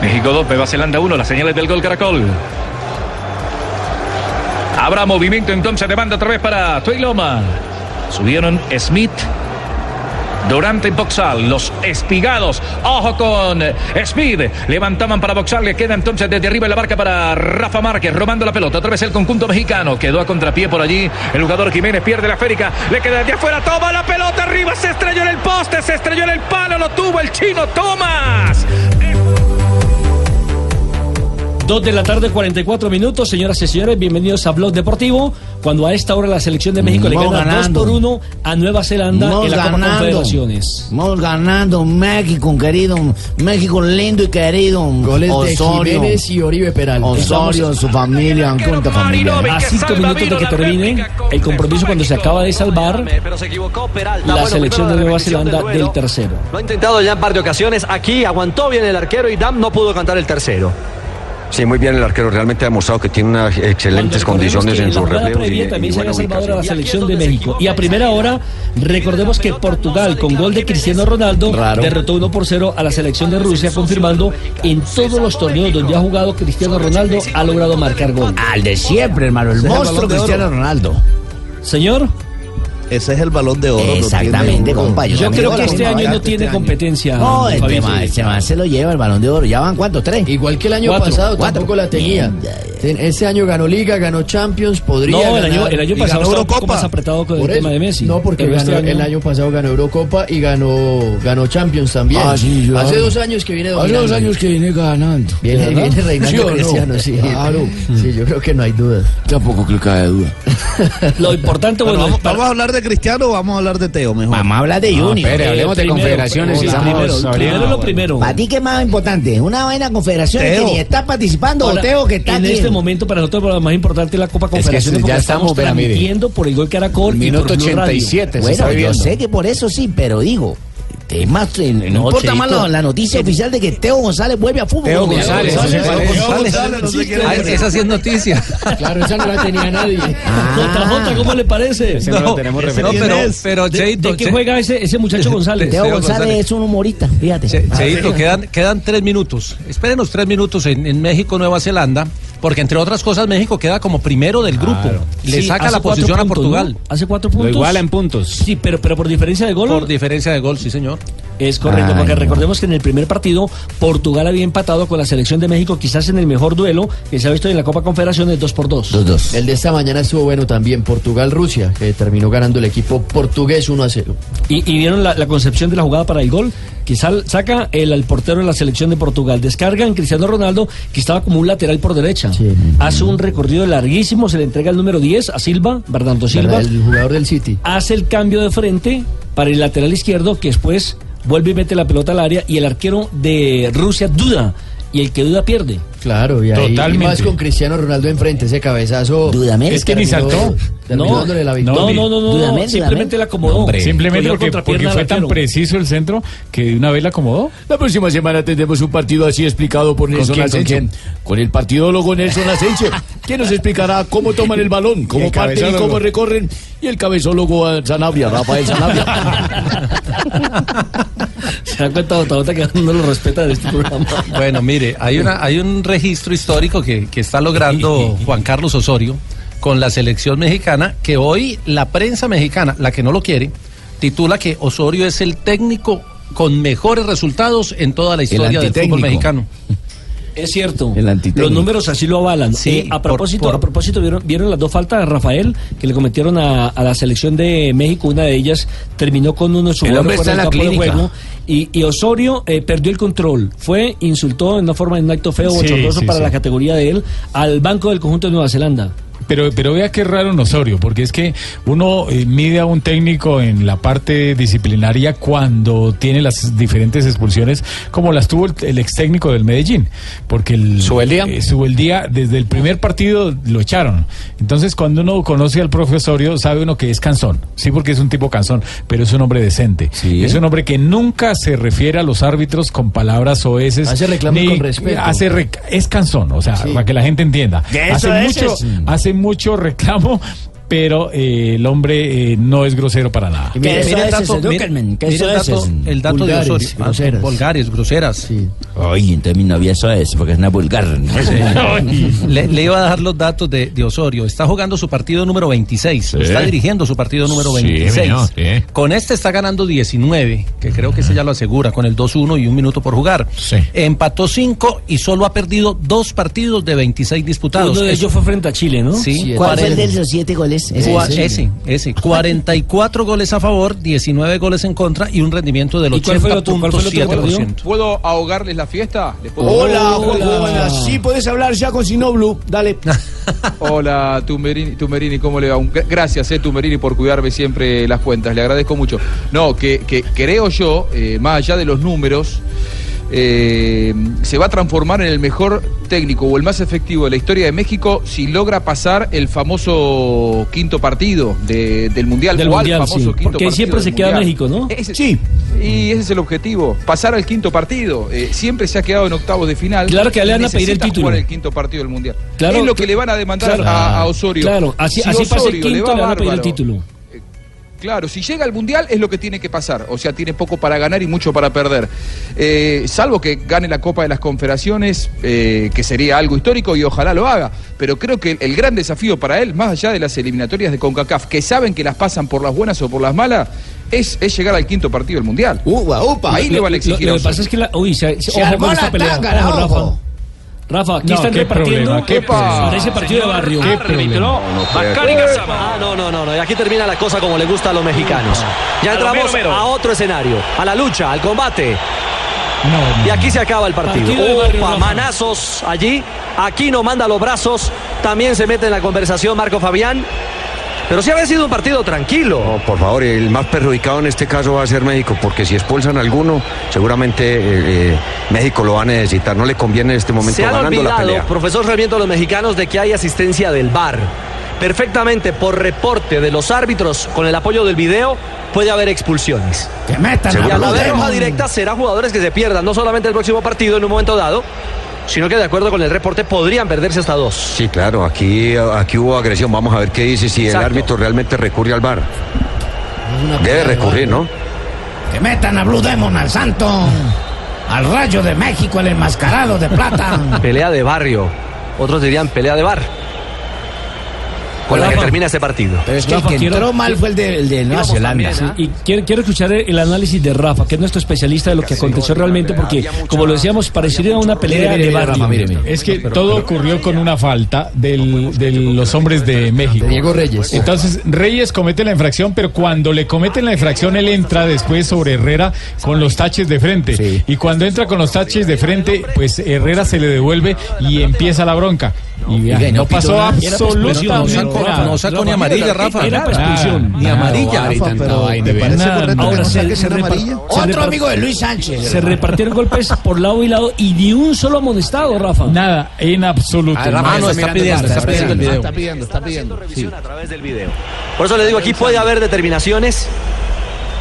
México 2, Nueva Zelanda 1. Las señales del gol Caracol. Habrá movimiento entonces de banda otra vez para Tuiloma. Subieron Smith. Durante Boxal, los espigados. Ojo con Speed. Levantaban para Boxal. Le queda entonces desde arriba en la barca para Rafa Márquez. Robando la pelota. Otra vez el conjunto mexicano. Quedó a contrapié por allí. El jugador Jiménez pierde la férica. Le queda de afuera. Toma la pelota arriba. Se estrelló en el poste. Se estrelló en el palo. Lo tuvo el chino Tomás. Dos de la tarde, 44 minutos. Señoras y señores, bienvenidos a Blog Deportivo. Cuando a esta hora la selección de México le gana ganando. 2 por 1 a Nueva Zelanda Vamos en la Copa ganando. Confederaciones. Vamos ganando, México, querido. México lindo y querido. Goles de Jiménez y Oribe Peralta. Osorio, su familia, cuánta familia. A cinco minutos de que termine el compromiso cuando se acaba de salvar la selección de Nueva Zelanda del tercero. Lo ha intentado ya en par de ocasiones. Aquí aguantó bien el arquero y Dam no pudo cantar el tercero. Sí, muy bien el arquero. Realmente ha demostrado que tiene unas excelentes condiciones en jugada reflejos y, también se había salvado a la selección de México. Y a primera hora, recordemos que Portugal, con gol de Cristiano Ronaldo, derrotó 1 por 0 a la selección de Rusia, confirmando en todos los torneos donde ha jugado Cristiano Ronaldo, ha logrado marcar gol. Al de siempre, hermano. El monstruo Cristiano. Ronaldo. Señor, Ese es el balón de oro. Exactamente, uno. compa. yo creo que este tengo. año no tiene competencia. No, este man, este man se lo lleva el balón de oro. ¿Ya van cuántos? ¿Tres? Igual que el año Cuatro, pasado cuatro. tampoco la tenía. Ya, ya. Ten- Ese año ganó Liga, ganó Champions, podría No, el año, ganar. el año pasado ganó Eurocopa. más apretado con el tema de Messi. No, porque este el año pasado ganó Eurocopa y ganó, ganó Champions también. Ah, sí, yo- Hace dos años que viene Hace dominando. dos años que viene ganando. Viene, viene reinando ¿Sí o no? Cristiano, sí. Claro. Sí, yo creo que no hay duda. Tampoco creo que haya duda. Lo importante, bueno, vamos a hablar de Cristiano o vamos a hablar de Teo mejor. Vamos a hablar de Junior. Eh, primero, primero, primero lo primero. ¿Para ti qué es más importante? ¿Una vaina confederaciones Teo. que ni está participando Ahora, o Teo que está en aquí? este momento para nosotros lo más importante es la Copa Confederaciones ya estamos, transmitiendo por el gol Caracol y Minuto por Blue Radio. 87 se Bueno, está yo sé que por eso sí, pero digo, es más, no, No, importa más la, la noticia oficial de que Teo González vuelve a fútbol. Teo González, Teo ese es González. Teo González, no sé quién Ah, es. esa sí es noticia. Claro, esa no la tenía nadie. Jota, ¿cómo le parece? No lo tenemos referido. pero, ¿De, Cheito, de qué Che- juega ese, ese muchacho González? Teo Teo González, González. es un humorista, fíjate. Che- Ah, Cheito, quedan, quedan tres minutos. Espérenos tres minutos en, en México, Nueva Zelanda, porque entre otras cosas México queda como primero del grupo. Le Sí, saca la posición a Portugal. ¿no? Hace cuatro puntos. Lo iguala en puntos. Sí, pero, pero por diferencia de gol. Por diferencia de gol, sí señor. Es correcto, Ay, porque no. recordemos que en el primer partido Portugal había empatado con la selección de México, quizás en el mejor duelo que se ha visto en la Copa Confederaciones 2 por 2 Los dos. El de esta mañana estuvo bueno también, Portugal-Rusia, que terminó ganando el equipo portugués 1 a 0. Y, y vieron la, la concepción de la jugada para el gol, que sal- saca el al portero de la selección de Portugal, descarga en Cristiano Ronaldo, que estaba como un lateral por derecha. Sí. Hace un recorrido larguísimo, se le entrega el número 10 a Silva, Bernardo Silva. El jugador del City. hace el cambio de frente para el lateral izquierdo, que después vuelve y mete la pelota al área, y el arquero de Rusia duda, y el que duda pierde. Claro, y ahí Totalmente. y más con Cristiano Ronaldo enfrente, ese cabezazo. Dudamel. Es que ni saltó. La no, no, no, no, Dudamel, simplemente la acomodó. Simplemente Cogió porque, porque fue tan preciso el centro que de una vez la acomodó. La próxima semana tendremos un partido así explicado por Nelson con Asensio. quién? Con el partidólogo Nelson Asensio, que nos explicará cómo toman el balón, cómo el parten y cabezólogo. cómo recorren. Y el cabezólogo Sanabria, Rafael Sanabria. Se da cuenta, Botagota, que no lo respeta de este programa. Bueno, mire, hay, una, hay un registro histórico que, que está logrando Juan Carlos Osorio con la selección mexicana, que hoy la prensa mexicana, la que no lo quiere, titula que Osorio es el técnico con mejores resultados en toda la historia del fútbol mexicano. Es cierto. El. Los números así lo avalan. Sí, Eh, a propósito, por- a propósito ¿vieron, vieron las dos faltas de Rafael que le cometieron a, a la selección de México. Una de ellas terminó con uno de sus El hombre está en la clínica. juego. Y, y Osorio eh, perdió el control. Fue, insultó en una forma, en un acto feo, Sí, bochornoso sí, para sí. la categoría de él, al banco del conjunto de Nueva Zelanda. Pero, pero vea qué raro en Osorio, porque es que uno eh, mide a un técnico en la parte disciplinaria cuando tiene las diferentes expulsiones, como las tuvo el, el ex técnico del Medellín. Porque el ¿Subeldía? eh, Subeldía, desde el primer partido lo echaron. Entonces, cuando uno conoce al profe Osorio, sabe uno que es cansón. Sí, porque es un tipo cansón, pero es un hombre decente. Sí. Es un hombre que nunca se refiere a los árbitros con palabras oeces. Hace reclamos con respeto. hace rec- es cansón, o sea, para que la gente entienda. Hace mucho, hace mucho reclamo, pero eh, el hombre eh, no es grosero para nada. Que eso Mire el es, dato, es, mire- mire eso el dato, el dato Vulgares, de Osorio. Ah, groseras. Vulgares, groseras. Sí. Oye, entonces mi novia eso es, porque es una vulgar. ¿no? Le, le iba a dar los datos de, de Osorio. Está jugando su partido número 26. Está dirigiendo su partido número Sí, 26. mijo, sí. Con este está ganando 19, que creo que ese ya lo asegura, con el 2-1 y un minuto por jugar. Sí. Empató 5 y solo ha perdido dos partidos de 26 disputados. Uno de ellos fue frente a Chile, ¿no? Sí, Sí, ¿Cuál fue el de los siete goles? Ese. Cua- ese, ese. 44 goles a favor, 19 goles en contra y un rendimiento del ¿Y cuál fue el otro? ¿Cuál fue el otro que perdió? 80.7%. ¿Puedo ahogarles la fiesta? ¿Les puedo- Hola, Juanjo, buenas. Sí, puedes hablar ya con Sinoblu. Dale. Hola, Tumberini, Tumberini, ¿cómo le va? Un- Gracias, eh, Tumberini, por cuidarme siempre las cuentas. Le agradezco mucho. No, que, que creo yo, eh, más allá de los números, eh, se va a transformar en el mejor técnico o el más efectivo de la historia de México si logra pasar el famoso quinto partido de- del Mundial. Del Mundial, famoso sí. quinto Porque partido siempre se queda Mundial. México, ¿no? Ese- Sí. Y ese es el objetivo, pasar al quinto partido. Eh, siempre se ha quedado en octavos de final. Claro que le van a pedir el título. jugar el quinto partido del Mundial. Claro, es lo que le van a demandar claro. a, a Osorio. Claro, así, Si así pasa el Osorio le quinto, va le van a pedir el título. Claro, si llega al Mundial es lo que tiene que pasar. O sea, tiene poco para ganar y mucho para perder. Eh, salvo que gane la Copa de las Confederaciones, eh, que sería algo histórico y ojalá lo haga. Pero creo que el, el gran desafío para él, más allá de las eliminatorias de CONCACAF, que saben que las pasan por las buenas o por las malas, es, es llegar al quinto partido del Mundial. Upa, upa. Ahí le van a Lo- exigir Lo, a que pasa es que la, uy, se, se- Se ojo armó con esta la pelea. tángara, Ojo, Rafa. ojo. Rafa, aquí No, están qué repartiendo problema, qué para ese partido de barrio. Ah, no, no, no, no. Y aquí termina la cosa como le gusta a los mexicanos. Ya entramos a otro escenario, a la lucha, al combate. No, Y aquí se acaba el partido. Partido barrio, Opa, manazos allí. Aquí no manda los brazos. También se mete en la conversación Marco Fabián. Pero sí había sido un partido tranquilo. No, por favor, el más perjudicado en este caso va a ser México, porque si expulsan a alguno, seguramente eh, eh, México lo va a necesitar. No le conviene en este momento Se han ganando la pelea. profesor Sarmiento, los mexicanos, de que hay asistencia del VAR. Perfectamente, por reporte de los árbitros, con el apoyo del video, puede haber expulsiones. Que metan Y a a la Blue vez roja directa será jugadores que se pierdan, no solamente el próximo partido en un momento dado, sino que de acuerdo con el reporte podrían perderse hasta dos. Sí, claro, aquí, aquí hubo agresión. Vamos a ver qué dice si el árbitro realmente recurre al VAR. Debe recurrir, ¿no? Que metan a Blue Demon, al santo. Al rayo de México, el enmascarado de plata. Pelea de barrio. Otros dirían pelea de bar. Con la que termina este partido. Pero es que el Rafa, que quiero- entró mal fue el de, el de Nueva Zelanda. también, ¿ah? Y quiero, quiero escuchar el análisis de Rafa, que es nuestro especialista de lo que aconteció realmente, porque, como lo decíamos, parecería una pelea de barrio. Es que todo ocurrió con una falta del- de los hombres de México. Diego Reyes. Entonces, Reyes comete la infracción, pero cuando le cometen la infracción, él entra después sobre Herrera con los taches de frente. Y cuando entra con los taches de frente, pues Herrera se le devuelve y empieza la bronca. Y no no pasó nada. Era pues, absolutamente nada. no sacó ni amarilla, Rafa. Era para expulsión. Ni amarilla. Rafa, pero ¿te parece Nada, correcto Ahora que no se, amarilla? Otro amigo de Luis Sánchez. se repartieron golpes por lado y lado y ni un solo amonestado, Rafa. Nada, en absoluto. Ah, Rafa, no, está pidiendo, está pidiendo el video. Está pidiendo, está pidiendo. Revisión a través del video. Por eso le digo, aquí puede haber determinaciones.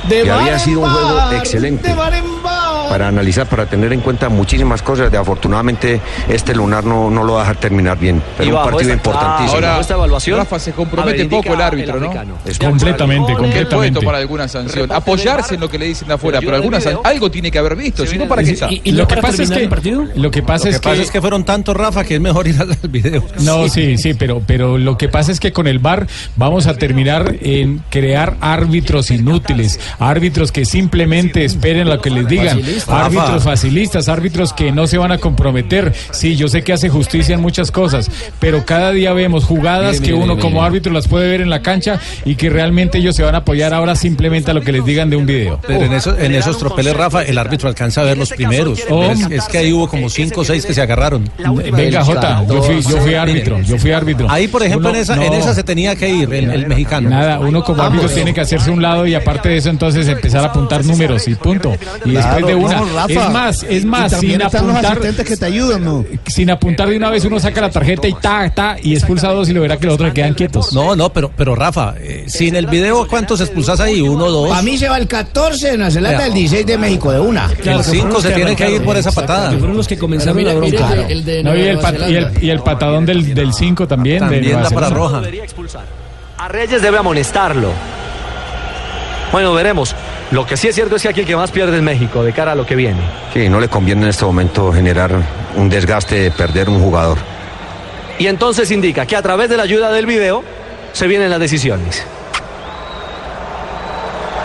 De Que había sido un juego excelente. De bar en bar. Para analizar, para tener en cuenta muchísimas cosas. De afortunadamente, este lunar no, no lo va a dejar terminar bien. Pero Y un partido importantísimo. Ahora, Bajo esta evaluación, Rafa, se compromete poco el árbitro, ¿no? Es Completamente, completamente. tomar alguna sanción. Apoyarse en lo que le dicen de afuera, pero Pero yo alguna en el san- video- algo tiene que haber visto, si no, ¿para qué está? Y, y lo que para pasa es que lo que pasa Lo que es pasa que es que fueron tantos, Rafa, que es mejor ir al al video. No, sí, sí, pero, pero lo que pasa es que con el VAR vamos a terminar en crear árbitros inútiles, árbitros que simplemente esperen lo que les digan. Árbitros facilistas, árbitros que no se van a comprometer. Sí, yo sé que hace justicia en muchas cosas, pero cada día vemos jugadas Mire, que mire, uno mire, como árbitro las puede ver en la cancha y que realmente ellos se van a apoyar ahora simplemente a lo que les digan de un video. Pero en, eso- en esos tropeles, Rafa, el árbitro alcanza a ver los primeros. Oh. Es, es que ahí hubo como cinco o seis que se agarraron. Venga, Jota, yo fui, yo fui árbitro, yo fui árbitro. Ahí, por ejemplo, Uno- en, esa, no. en esa se tenía que ir el, el mexicano. Nada, uno como árbitro tiene que hacerse un lado y aparte de eso entonces empezar a apuntar números y punto. Y después de una. no, Rafa. es más, es Y más, sin están los apuntar. asistentes que te ayudan, ¿no? Sin apuntar de una vez uno saca la tarjeta y ta, ta, y expulsa a dos y lo verá que los otros quedan quietos. No, no, pero, pero Rafa, eh, sin el video, ¿cuántos expulsás ahí? ¿Uno, dos? A mí se va el 14 en la Zelanda del 16 de México, de una. el cinco se tienen que ir por esa patada. Fueron los que comenzaron la bronca. el de y, el Nueva pat- y, el, y el patadón del 5 también. de También Nueva para roja. Debería expulsar. A Reyes debe amonestarlo. Bueno, veremos. Lo que sí es cierto es que aquí el que más pierde es México de cara a lo que viene. Sí, no le conviene en este momento generar un desgaste de perder un jugador. Y entonces indica que a través de la ayuda del video se vienen las decisiones.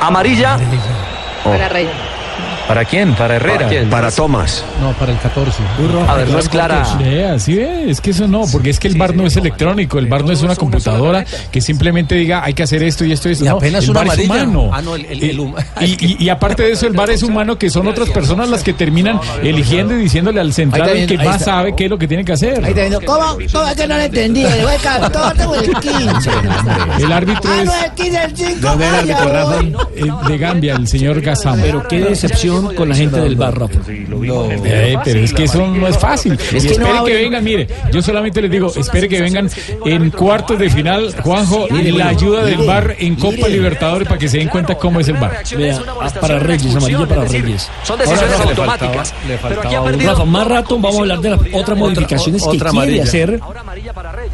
Amarilla. Para Reyes. ¿Para quién? ¿Para Herrera? ¿Para quién? Para Tomás. No, para el 14. A ver, no es clara. Sí es que eso no, porque es que el bar no es electrónico, el bar no es una computadora que simplemente diga hay que hacer esto y esto y esto. Y no, apenas el una bar es humano. Ah, no, el- el- el huma- y, y- y aparte de eso, el bar es humano que son otras personas las que terminan eligiendo y diciéndole al central el que más sabe qué es lo que tiene que hacer. ¿cómo? ¿Cómo es que no le entendí? ¿Le voy el 14 o el 15? El árbitro Ah, es no, el 15, el 5. ¿Dónde era el de Gambia, el señor Gassama. Pero qué decepción con la gente del bar, Rafa. Eh, pero es que eso no es fácil. Es que espere que vengan, mire, yo solamente les digo, espere que vengan en cuartos de final, Juanjo, y la ayuda del bar en Copa Libertadores para que se den cuenta cómo es el bar. Vea, para Reyes, amarilla para Reyes. Son decisiones automáticas. Rafa, más rato vamos a hablar de las otras modificaciones que quiere hacer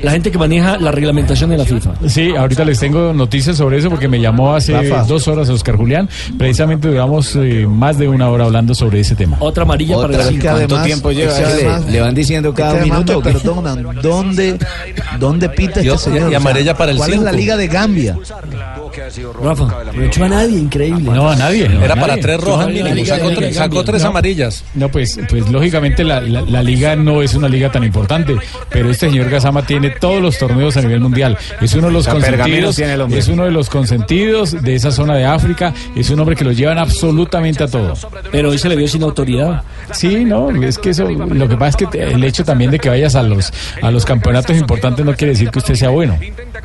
la gente que maneja la reglamentación de la FIFA. Sí, ahorita les tengo noticias sobre eso porque me llamó hace Rafa. dos horas Oscar Julián. Precisamente duramos eh, más de una hora hablando sobre ese tema. Otra amarilla para el que cinco. además- tiempo lleva? que le- además- le van diciendo que cada minuto, me perdonan, ¿dónde, dónde pita Y este señor? y amarilla para el ¿Cuál es la cinco. Liga de Gambia? Rafa, no echó a nadie, increíble. No, a nadie. Era a para nadie. tres rojas mínimo. Sacó, tres- sacó tres No. amarillas. No, pues, pues lógicamente la, la- la liga no es una liga tan importante, pero este señor Gazama tiene todos los torneos a nivel mundial. Es uno de los consentidos, es uno de los consentidos de esa zona de África, es un hombre que lo llevan absolutamente a todo. Pero hoy se le vio sin autoridad. Sí, no, es que eso, lo que pasa es que el hecho también de que vayas a los a los campeonatos importantes no quiere decir que usted sea bueno.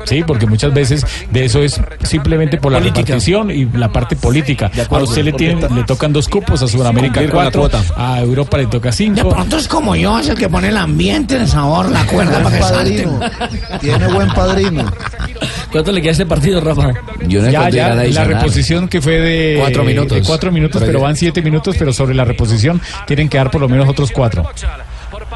Sí, porque muchas veces de eso es simplemente por la Política. repartición y la parte política. De acuerdo, a usted le tienen, le tocan dos cupos, a Sudamérica cuatro, a Europa le toca De cinco. pronto es como yo, es el que pone el ambiente, el sabor, la cuerda para que padrino. salten. Tiene buen padrino. ¿Cuánto le queda a este partido, Rafa? Yo no Ya, ya, la reposición que fue de Cuatro minutos. de cuatro minutos, Pero van siete minutos, pero sobre la reposición tienen que dar por lo menos otros cuatro.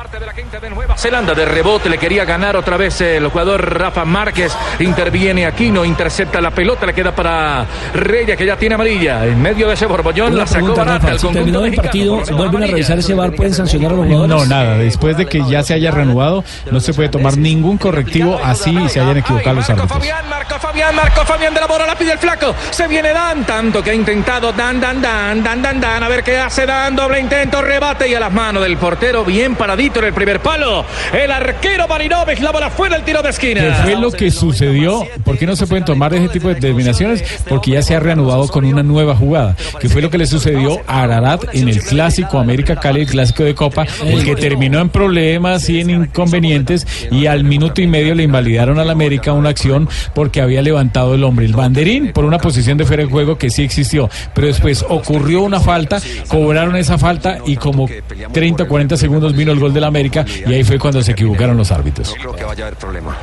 Parte de la gente de Nueva Zelanda de rebote le quería ganar otra vez el jugador Rafa Márquez. Interviene Aquino, intercepta la pelota, le queda para Reyes que ya tiene amarilla. En medio de ese borbollón la sacó pregunta, barata Rafa. el Si conjunto terminó el mexicano. partido, vuelven a revisar ese bar, ¿pueden sancionar a los jugadores? No, nada. Después de que ya se haya reanudado, no se puede tomar ningún correctivo así se hayan equivocado los Marco árbitros. Fabián, Marco Fabián, Marco Fabián de la bola, la pide el flaco. Se viene Dan, tanto que ha intentado Dan, Dan, Dan, Dan, Dan, Dan. A ver qué hace Dan, doble intento, rebate y a las manos del portero, bien paradito en el primer palo. El arquero Marinovich, la bola fuera el tiro de ¿Qué esquina. fue lo que sucedió? ¿Por qué no se pueden tomar ese tipo de determinaciones? Porque ya se ha reanudado con una nueva jugada. ¿Qué fue lo que le sucedió a Ararat en el clásico América Cali, el clásico de Copa? El que terminó en problemas y en inconvenientes y al minuto y medio le invalidaron al América una acción porque había levantado el hombre, el banderín, por una posición de fuera de juego que sí existió. Pero después ocurrió una falta, cobraron esa falta y como 30 o 40 segundos vino el gol del América y ahí fue cuando se equivocaron los árbitros. No creo que vaya a haber problema.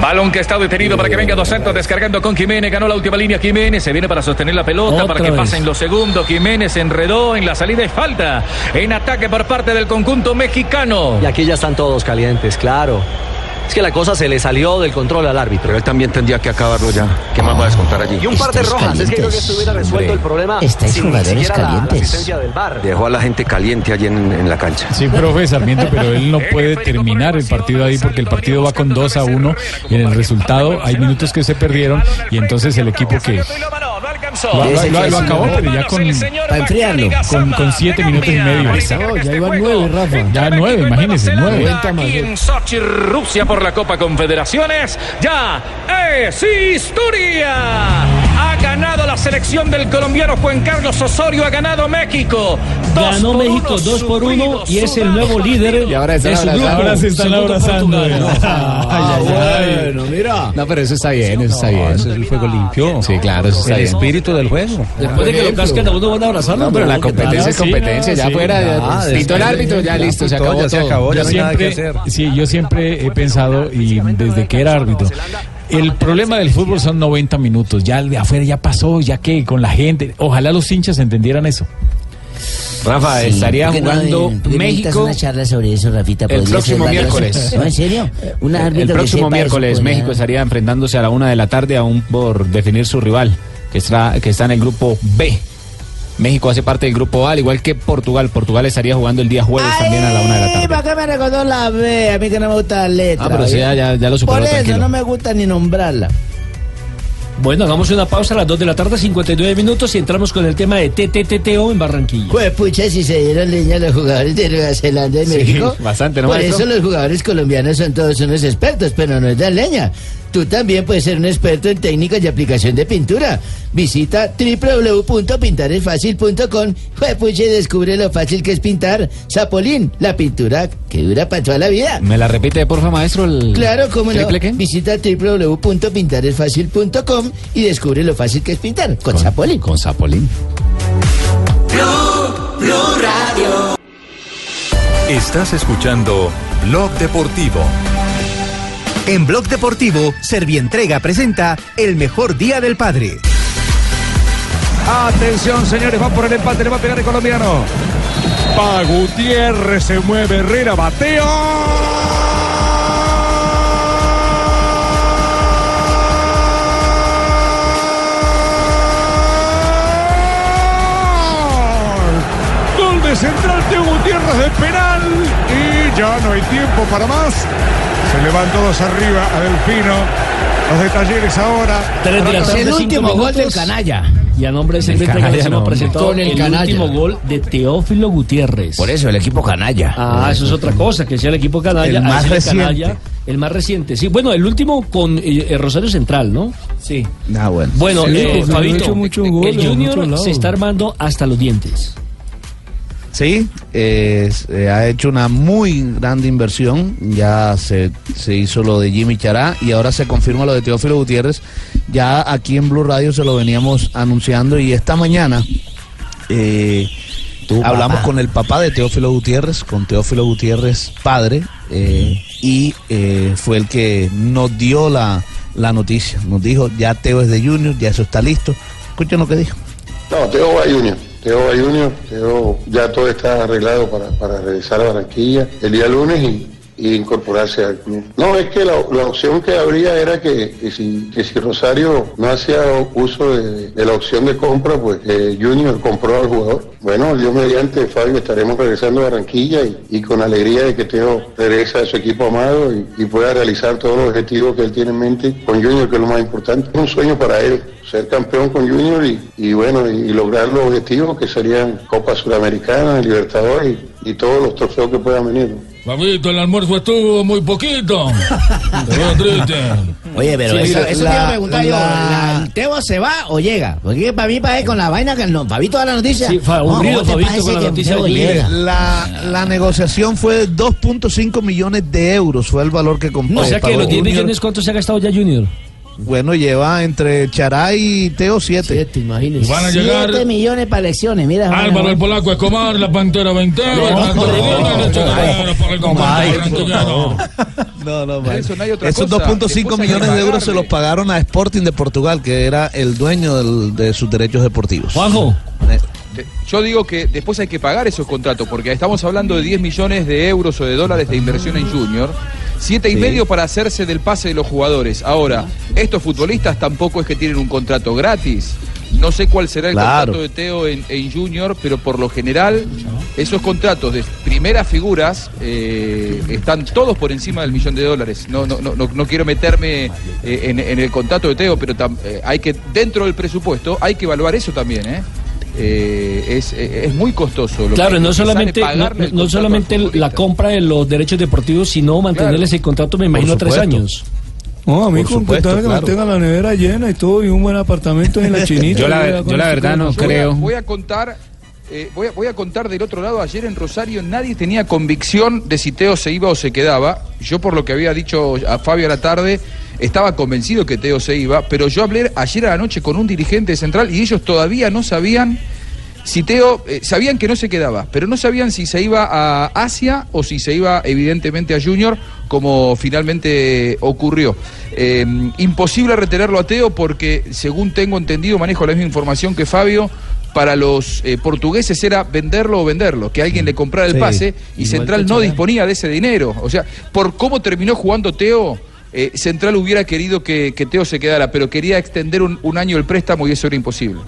Balón que está detenido para que venga Dos Santos descargando con Jiménez. Ganó la última línea Jiménez. Se viene para sostener la pelota, Otra para que pasen los segundos. Jiménez se enredó en la salida y falta. En ataque por parte del conjunto mexicano. Y aquí ya están todos calientes, claro. Es que la cosa se le salió del control al árbitro. Pero él también tendría que acabarlo ya. ¿Qué más va a descontar allí? Y un par de rojas. Es que creo que estuviera resuelto el problema. Estáis jugadores siquiera la- la calientes. del. Dejó a la gente caliente allí en, en la cancha. Sí, profe Sarmiento, pero él no puede terminar el partido ahí porque el partido va con 2 a 1 y en el resultado hay minutos que se perdieron y entonces el equipo que. Lo, lo- lo- lo acabó, pero ya con, Para enfriarlo. con, con siete minutos y medio. Ya iban nueve, Rafa. Ya nueve, imagínense, nueve. Aquí en Sochi, Rusia por la Copa Confederaciones. Ya es historia. Ha ganado la selección del colombiano Juan Carlos Osorio. Ha ganado México. Dos Ganó por México uno, 2 por 1 sufrido, y es el nuevo líder Y ahora están de su abrazando. Ahora se están abrazando. Portugal. Ah, bueno, mira. No, pero eso está bien, eso está bien. Eso es el juego limpio. Sí, claro, eso está El bien. espíritu del juego. Después de que lo cascan a uno van a abrazarlo. No, pero la ¿qué competencia es competencia, ya sí. fuera, ya Ah, pitó el árbitro, ya listo, se acabó ya se acabó, ya no hay nada que hacer. sí, yo siempre he pensado, y desde que era árbitro, el problema del fútbol son 90 minutos. Ya el de afuera ya pasó, ya que con la gente. Ojalá los hinchas entendieran eso. Rafa, estaría jugando México. una charla sobre eso, Rafita. El podría próximo miércoles. ¿No, en serio? Un El que próximo miércoles eso, México estaría enfrentándose a la una de la tarde aún por definir su rival, que está, que está en el grupo B. México hace parte del grupo A, al igual que Portugal. Portugal estaría jugando el día jueves también a la una de la Ay, tarde. ¿para qué me recordó la B? A mí que no me gusta la letra. Ah, pero sí, ya, ya, ya lo superó, Por eso tranquilo. no me gusta ni nombrarla. Bueno, hagamos una pausa a las 2 de la tarde, 59 minutos y entramos con el tema de TTTTO en Barranquilla. Pues pucha, si se dieron leña los jugadores de Nueva Zelanda y Sí, México. bastante, ¿no, Por maestro? eso los jugadores colombianos son todos unos expertos, pero no es de leña. Tú también puedes ser un experto en técnicas de aplicación de pintura. Visita www.pintaresfacil.com. Juepucha y descubre lo fácil que es pintar. Zapolín, la pintura que dura para toda la vida. ¿Me la repite, porfa, maestro? El Claro, cómo no. qué? Visita www.pintaresfacil.com y descubre lo fácil que es pintar con, Zapolín. Con Zapolín. Estás escuchando Blog Deportivo. En Blog Deportivo, Servientrega presenta El mejor día del padre. Atención, señores, va por el empate, le va a pegar el colombiano. Pa Gutiérrez se mueve, Herrera de central Teo Gutiérrez de penal. Y ya no hay tiempo para más. Se levantó dos arriba a Delfino. Los de talleres ahora. Tres de la tarde, el cinco último gol del canalla. Y a nombre de hemos no, presentado con el el, canalla. último gol de Teófilo Gutiérrez. Por eso, el equipo canalla. Ah, eso es otra cosa, que sea el equipo canalla. El más reciente. canalla, el más reciente. Sí, bueno, el último con eh, eh, Rosario Central, ¿no? Sí. Ah, bueno. Bueno, Sí, eh, Fabito, el Junior se está armando hasta los dientes. Sí, eh, se ha hecho una muy grande inversión. Ya se, se hizo lo de Jimmy Chará y ahora se confirma lo de Teófilo Gutiérrez. Ya aquí en Blue Radio se lo veníamos anunciando y esta mañana eh, hablamos papá. con el papá de Teófilo Gutiérrez, con Teófilo Gutiérrez padre, eh, y eh, fue el que nos dio la, la noticia. Nos dijo, ya Teo es de Junior, ya eso está listo. Escuchen lo que dijo. No, Teo va a Junior. Va a Junior. Teo ya todo está arreglado para, para regresar a Barranquilla el día lunes y, y incorporarse al Junior. No, es que la, opción que habría era que, si, que si Rosario no hacía uso de, la opción de compra, pues eh, Junior compró al jugador. Bueno, yo mediante Fabio estaremos regresando a Barranquilla y, y con alegría de que Teo regresa a su equipo amado y, pueda realizar todos los objetivos que él tiene en mente con Junior, que es lo más importante. Es un sueño para él ser campeón con Junior y, y bueno, y, lograr los objetivos que serían Copa Sudamericana, Libertadores y todos los trofeos que puedan venir. ¿No? Papito, el almuerzo estuvo muy poquito. Te veo triste. Oye, pero Sí, eso, la- eso te la- iba a preguntar yo. la- ¿El Teo se va o llega? Porque para mí, para con la vaina que no, toda la noticia. Sí, fa- aburrido, ¿cómo te Fabito, parece con la noticia de llega? La, la negociación fue de 2.5 millones de euros, fue el valor que compró. o sea que los 10 Junior. millones, ¿cuánto se ha gastado ya Junior? Bueno, lleva entre Chará y Teo 7. 7, imagínense. Van a llegar 7 millones para elecciones, mira. Álvaro el Polaco Escobar, la Pantera 20, el Pantera 20, el Chocadero para el comandante barranquillano. No, no, Eso no hay otra Esos cosa. 2.5 Después hay que millones de euros se los pagaron a Sporting de Portugal, que era el dueño del- de sus derechos deportivos. Juanjo. Te- Yo digo que después hay que pagar esos contratos, porque estamos hablando de 10 millones de euros o de dólares de inversión en Junior, siete y Sí. medio para hacerse del pase de los jugadores. Ahora, estos futbolistas tampoco es que tienen un contrato gratis. No sé cuál será el Claro. contrato de Teo en, en Junior, pero por lo general esos contratos de primeras figuras eh, están todos por encima del millón de dólares. No, no, no, no, no quiero meterme eh, en, en el contrato de Teo, pero tam- eh, hay que, dentro del presupuesto, hay que evaluar eso también, ¿eh? Eh, es, es muy costoso. Lo Claro, que- no solamente, no, solamente la compra de los derechos deportivos, sino mantenerles el contrato, me imagino, tres años. No, a mí Por con supuesto, que claro. me tenga la nevera llena y todo y un buen apartamento en la chinita. Yo la yo verdad no Yo voy a- creo. Voy a contar. Eh, voy, a, voy a contar del otro lado, ayer en Rosario nadie tenía convicción de si Teo se iba o se quedaba. Yo por lo que había dicho a Fabio a la tarde, estaba convencido que Teo se iba, pero yo hablé ayer a la noche con un dirigente central y ellos todavía no sabían si Teo, eh, sabían que no se quedaba, pero no sabían si se iba a Asia o si se iba evidentemente a Junior, como finalmente ocurrió. Eh, imposible retenerlo a Teo porque, según tengo entendido, manejo la misma información que Fabio, para los eh, portugueses era venderlo o venderlo, que alguien le comprara el Sí, pase y Central no disponía de ese dinero. O sea, por cómo terminó jugando Teo, eh, Central hubiera querido que, que Teo se quedara, pero quería extender un, un año el préstamo y eso era imposible.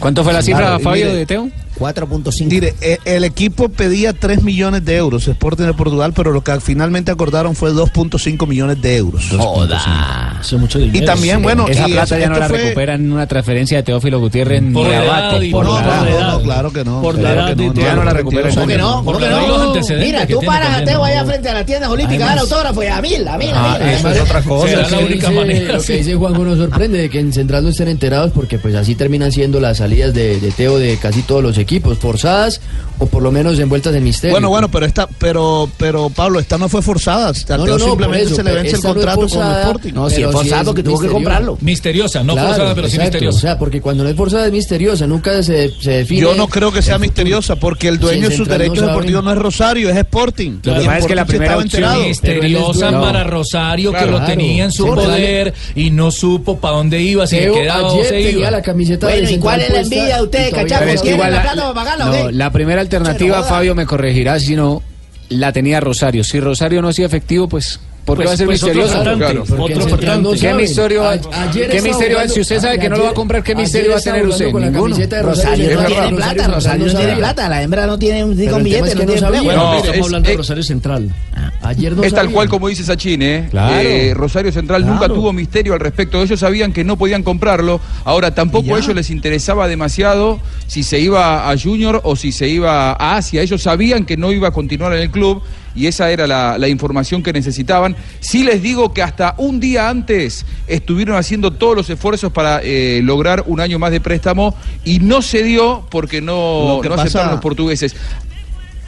¿Cuánto fue la cifra, Claro, Fabio, mire, de Teo? 4.5. Mire, e- el equipo pedía 3 millones de euros, Sporting de Portugal, pero lo que finalmente acordaron fue 2.5 millones de euros. Joda. Eso es mucho Y también, bueno, esa y plata ya no la fue- recuperan en una transferencia de Teófilo Gutiérrez en Por la y por No, la no, edad. no, claro que no. Por la claro edad no, Teo. Ya no la recupera. ¿Cómo que no? ¿Cómo que Por los no? Mira, tú paras a Teo allá frente a las tiendas olímpicas, a dar autógrafo y a mil, a mil, a Ah, mil. eso es otra Lo que dice- Lo que dice Juanjo nos sorprende de que en Central no estén enterados porque pues así terminan siendo las salidas de, de Teo de casi todos los equipos, forzadas o por lo menos envueltas en misterio. Bueno, bueno, pero esta, pero, pero Pablo, esta no fue forzada. No, no, no, simplemente eso, se le vence el no contrato con forzada, el Sporting. No, si es sí forzado es que tuvo que comprarlo. Misteriosa, no Claro, forzada, pero sí exacto. misteriosa. O sea, porque cuando no es forzada es misteriosa, nunca se, se define. Yo no creo que sea misteriosa, porque el dueño de sus no derechos deportivos no es Rosario, es Sporting. Lo que pasa es que la sí primera opción. Misteriosa para. Rosario que Claro. lo tenía en su Sí, poder y no supo para dónde iba, si le quedaba o se iba. la camiseta de Bueno, ¿y cuál es la envidia de ustedes, todavía cachaco? Pero es que ¿Tienen igual la no, qué? la primera alternativa. Fabio me corregirá, si no la tenía Rosario. Si Rosario no hacía efectivo, pues ¿por qué Pues- va a ser pues misterioso? Claro. Porque otro no ¿Qué misterio, A- ayer ¿qué misterio si usted sabe que no lo va a comprar, qué misterio va a tener usted? jugando con la Ninguno. camiseta de Rosario no Central, tiene plata, Rosario no tiene plata, la hembra no tiene un billete, no no tiene plata. No, estamos es- hablando de Rosario Central. Ayer no es tal cual como dice Sachin, ¿eh? Claro. Eh, Rosario Central nunca tuvo misterio al respecto. Ellos sabían que no podían comprarlo. Ahora, tampoco a ellos les interesaba demasiado si se iba a Junior o si se iba a Asia. Ellos sabían que no iba a continuar en el club y esa era la, la información que necesitaban. Sí les digo que hasta un día antes estuvieron haciendo todos los esfuerzos para eh, lograr un año más de préstamo y no se dio porque no, no pasa- aceptaron los portugueses.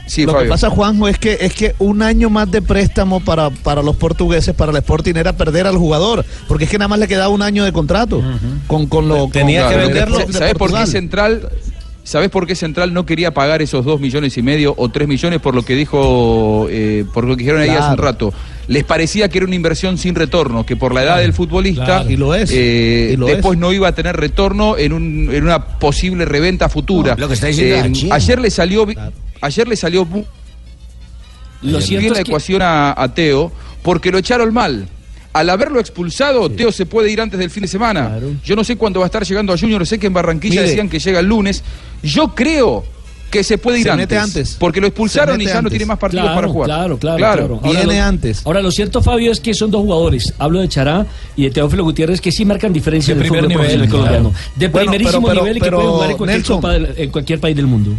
Sí, Lo Fabio. que pasa, Juanjo, es que es que un año más de préstamo para, para los portugueses, para el Sporting, era perder al jugador, porque es que nada más le quedaba un año de contrato con, con lo Tenía con- que venderlo. ¿Sabes por qué. Central? ¿Sabes por qué Central no quería pagar esos dos millones y medio o tres millones por lo que dijo, eh, por lo que dijeron ahí hace un rato? Les parecía que era una inversión sin retorno, que por la edad del futbolista claro. Y lo es, eh, y lo después es. no iba a tener retorno en, un- en una posible reventa futura. No, lo que está diciendo Eh, ayer le salió, ayer le salió Lo bien la que ecuación a, a Teo porque lo echaron mal. Al haberlo expulsado, Teo se puede ir antes del fin de semana. Yo no sé cuándo va a estar llegando a Junior, sé que en Barranquilla Mire. decían que llega el lunes. Yo creo que se puede ir Se antes, antes. Porque lo expulsaron y ya no tiene más partidos Claro, para jugar. Claro, claro, claro. Viene lo, antes. Ahora, lo cierto, Fabio, es que son dos jugadores. Hablo de Chará y de Teófilo Gutiérrez que sí marcan diferencia De en el primer fútbol nivel, profesional claro. colombiano. De Bueno, primerísimo pero- pero- nivel y que pero, pueden jugar en cualquier, Nelson. copa del- en cualquier país del mundo.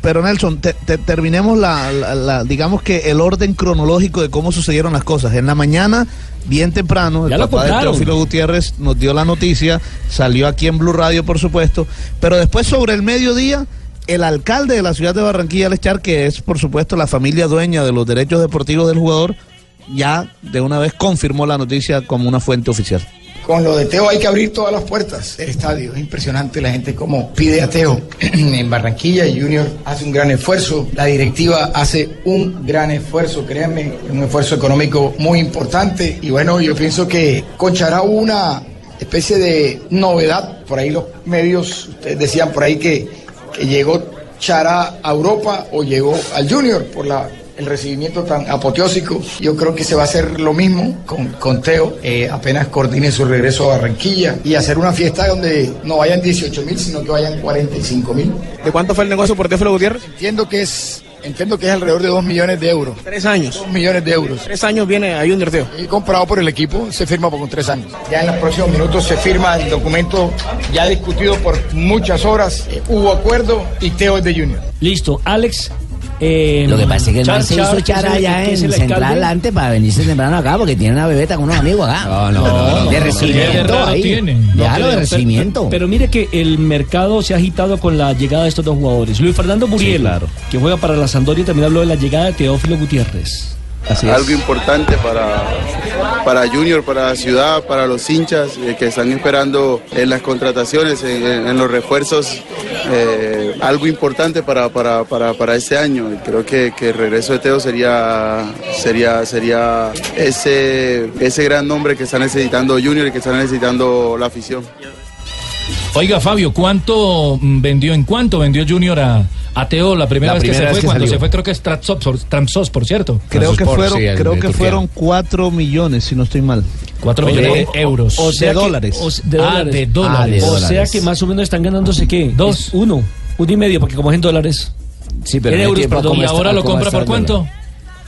Pero Nelson, te- te- terminemos la, la- la- digamos que el orden cronológico de cómo sucedieron las cosas. En la mañana, bien temprano, el Ya papá de. Teófilo Gutiérrez nos dio la noticia, salió aquí en Blue Radio, por supuesto, pero después sobre el mediodía, el alcalde de la ciudad de Barranquilla, Alex Char, que es por supuesto la familia dueña de los derechos deportivos del jugador, ya de una vez confirmó la noticia como una fuente oficial. Con lo de Teo hay que abrir todas las puertas del estadio. Es impresionante la gente como pide a Teo en Barranquilla Junior hace un gran esfuerzo. La directiva hace un gran esfuerzo, créanme, un esfuerzo económico muy importante. Y bueno, yo pienso que con Chará hubo una especie de novedad. Por ahí los medios ustedes decían por ahí que, que llegó Chará a Europa o llegó al Junior por la el recibimiento tan apoteósico. Yo creo que se va a hacer lo mismo con, con Teo, eh, apenas coordine su regreso a Barranquilla y hacer una fiesta donde no vayan 18 mil, sino que vayan 45 mil. ¿De cuánto fue el negocio por Teófilo Gutiérrez? Entiendo que es Entiendo que es alrededor de 2 millones de euros. Tres años. 2 millones de euros. Tres años viene a Junior Teo. Y comprado por el equipo, se firma por con tres años. Ya en los próximos minutos se firma el documento ya discutido por muchas horas. Eh, hubo acuerdo y Teo es de Junior. Listo, Alex. Eh, Lo que pasa es que el Char- man se Char, hizo el- allá en el Central alcalde. antes para venirse temprano acá porque tiene una bebeta con unos amigos acá. No, no, no, no, de recibimiento ahí. tiene. De recibimiento. Pero, pero mire que el mercado se ha agitado con la llegada de estos dos jugadores. Luis Fernando Muriel, que juega para la Sampdoria, también habló de la llegada de Teófilo Gutiérrez. Algo importante para, para Junior, para la ciudad, para los hinchas eh, que están esperando en las contrataciones, en, los refuerzos, eh, algo importante para, para, para, para este año. Creo que, que el regreso de Teo sería, sería, sería ese, ese gran nombre que está necesitando Junior y que está necesitando la afición. Oiga, Fabio, ¿cuánto mm, vendió, en cuánto vendió Junior a, a Teo la primera La vez que se vez fue? que cuando salió. se fue, creo que es Trabzonspor, por cierto. Creo que fueron, creo que fueron 4 millones, si no estoy mal. 4 millones de euros. O sea de que- dólares. o de Ah, dólares. de dólares. O sea que más o menos están ganándose qué? Dos. uno. Uno y medio, porque como es en dólares. Sí, en euros, perdón. ¿Y ahora lo compra por cuánto?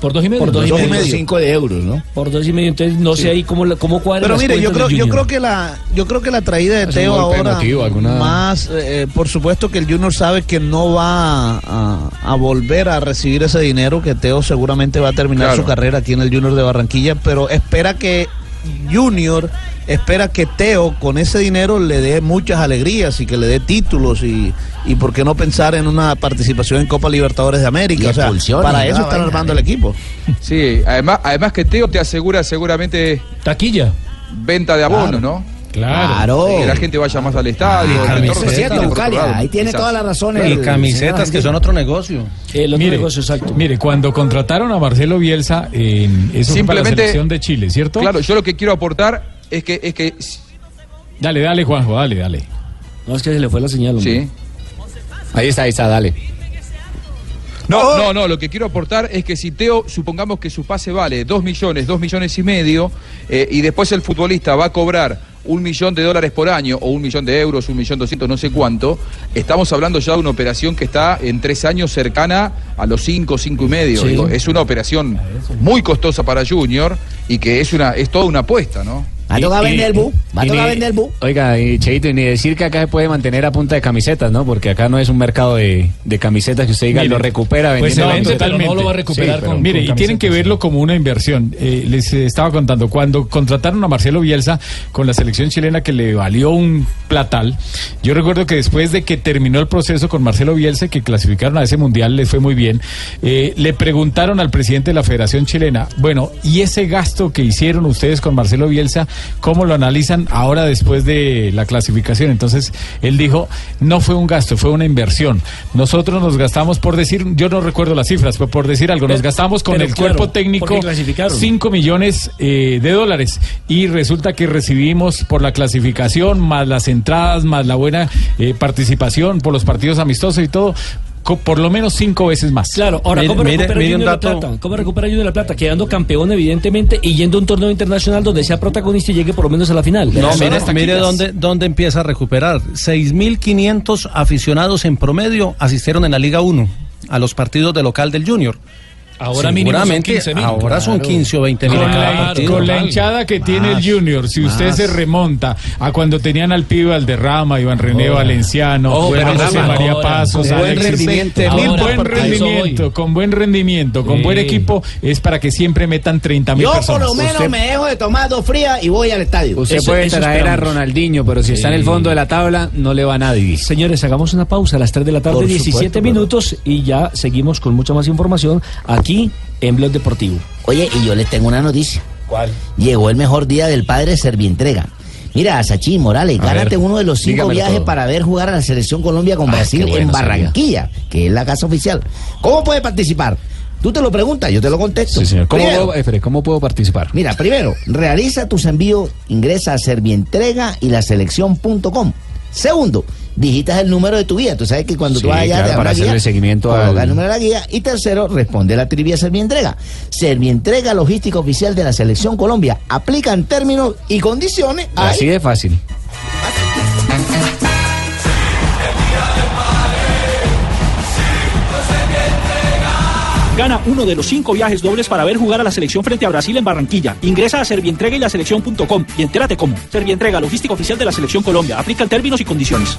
¿Por dos y medio? Por dos y medio. Cinco de euros, ¿no? Por dos y medio. Entonces no sé ahí cómo, la- cómo cuadran Pero las mire, yo creo, yo creo que la, yo creo que la traída de Teo ahora emotivo, alguna- más, eh, por supuesto que el Junior sabe que no va a, a volver a recibir ese dinero, que Teo seguramente va a terminar Claro. su carrera aquí en el Junior de Barranquilla, pero espera que Junior espera que Teo con ese dinero le dé muchas alegrías y que le dé títulos y, y por qué no pensar en una participación en Copa Libertadores de América. O sea, para eso toda están armando el equipo. Sí, además, además que Teo te asegura seguramente taquilla, venta de abono, Claro. ¿no? Claro. Que la gente vaya más al estadio. es cierto, Bucalia. lado, Ahí tiene quizás. toda la razón. Y camisetas señor que son otro negocio. El otro Mire, negocio, exacto. mire, cuando contrataron a Marcelo Bielsa, en, eso fue para la Simplemente- selección de Chile, ¿cierto? Claro, yo lo que quiero aportar es que, es que Dale, dale, Juanjo, dale, dale. No, es que se le fue la señal. hombre. Sí. Ahí está, ahí está, dale. No, no, no, lo que quiero aportar es que si Teo, supongamos que su pase vale 2 millones, 2 millones y medio, eh, y después el futbolista va a cobrar un millón de dólares por año, o un millón de euros, un millón doscientos, no sé cuánto, estamos hablando ya de una operación que está en tres años cercana a los cinco, cinco y medio. Sí. Digo, es una operación muy costosa para Junior y que es una, es toda una apuesta, ¿no? Va a tocar vender el bu. Va a tocar vender el bu. Oiga, y Cheito, y ni decir que acá se puede mantener a punta de camisetas, ¿no? Porque acá no es un mercado de, de camisetas que usted diga Mire, lo recupera Pues vendiendo no, camisetas. totalmente. Sí, pero- Mire, y tienen que verlo como una inversión. Eh, les estaba contando, cuando contrataron a Marcelo Bielsa con la selección chilena que le valió un platal, yo recuerdo que después de que terminó el proceso con Marcelo Bielsa, que clasificaron a ese mundial, les fue muy bien, eh, le preguntaron al presidente de la Federación Chilena, bueno, ¿y ese gasto que hicieron ustedes con Marcelo Bielsa, cómo lo analizan ahora después de la clasificación? Entonces, él dijo, no fue un gasto, fue una inversión. Nosotros nos gastamos, por decir, yo no recuerdo las cifras, pero por decir algo, nos gastamos con el claro, cuerpo técnico porque clasificaron. 5 millones eh, de dólares y resulta que recibimos por la clasificación, más las entradas, más la buena eh, participación por los partidos amistosos y todo, por lo menos cinco veces más. Claro, ahora, ¿cómo recupera Junior la plata? ¿Cómo recupera Junior la plata? Quedando campeón, evidentemente, y yendo a un torneo internacional donde sea protagonista y llegue por lo menos a la final. No, mire, mire dónde, dónde empieza a recuperar. 6.500 aficionados en promedio asistieron en la Liga 1 a los partidos de local del Junior. Ahora mínimo son Seguramente 15.000. ahora son Claro. 15 o 20 mil Con, en cada la, partido. con la hinchada que tiene el Junior, si usted se remonta a cuando tenían al pibe Valderrama, Iván René Oh. Valenciano, Oh, José María ahora, Pasos, con buen rendimiento. con buen a eso rendimiento, con buen rendimiento, con Sí. buen equipo, es para que siempre metan 30 mil Yo por lo menos Usted- me dejo de tomar dos frías y voy al estadio. Usted puede traer a Ronaldinho, pero si está en el fondo de la tabla, no le va a nadie. Señores, hagamos una pausa a las 3 de la tarde, Por 17 supuesto, minutos, y ya seguimos con mucha más información aquí en Blog Deportivo. Oye, y yo les tengo una noticia. ¿Cuál? Llegó el mejor día del padre Servientrega. Mira, Sachín Morales, A gánate ver, uno de los cinco viajes todo. para ver jugar a la selección Colombia con Ah, Brasil bueno en sería. Barranquilla, que es la casa oficial. ¿Cómo puede participar? Tú te lo preguntas, yo te lo contesto. Sí, señor. ¿Cómo, Primero, puedo- Efre, ¿Cómo puedo participar? Mira, primero, realiza tus envíos, ingresa a Servientrega y la selección.com. Segundo, digitas el número de tu guía. Tú sabes que cuando Sí, tú allá claro, dan para hacerle guía, seguimiento al- el número de la guía. Y tercero, responde la trivia Servientrega. Servientrega, logística oficial de la Selección Colombia. Aplican términos y condiciones. ahí. Así de fácil. Gana uno de los cinco viajes dobles para ver jugar a la selección frente a Brasil en Barranquilla. Ingresa a Servientrega y la selección.com y entérate cómo. Servientrega, logística oficial de la selección Colombia. Aplican términos y condiciones.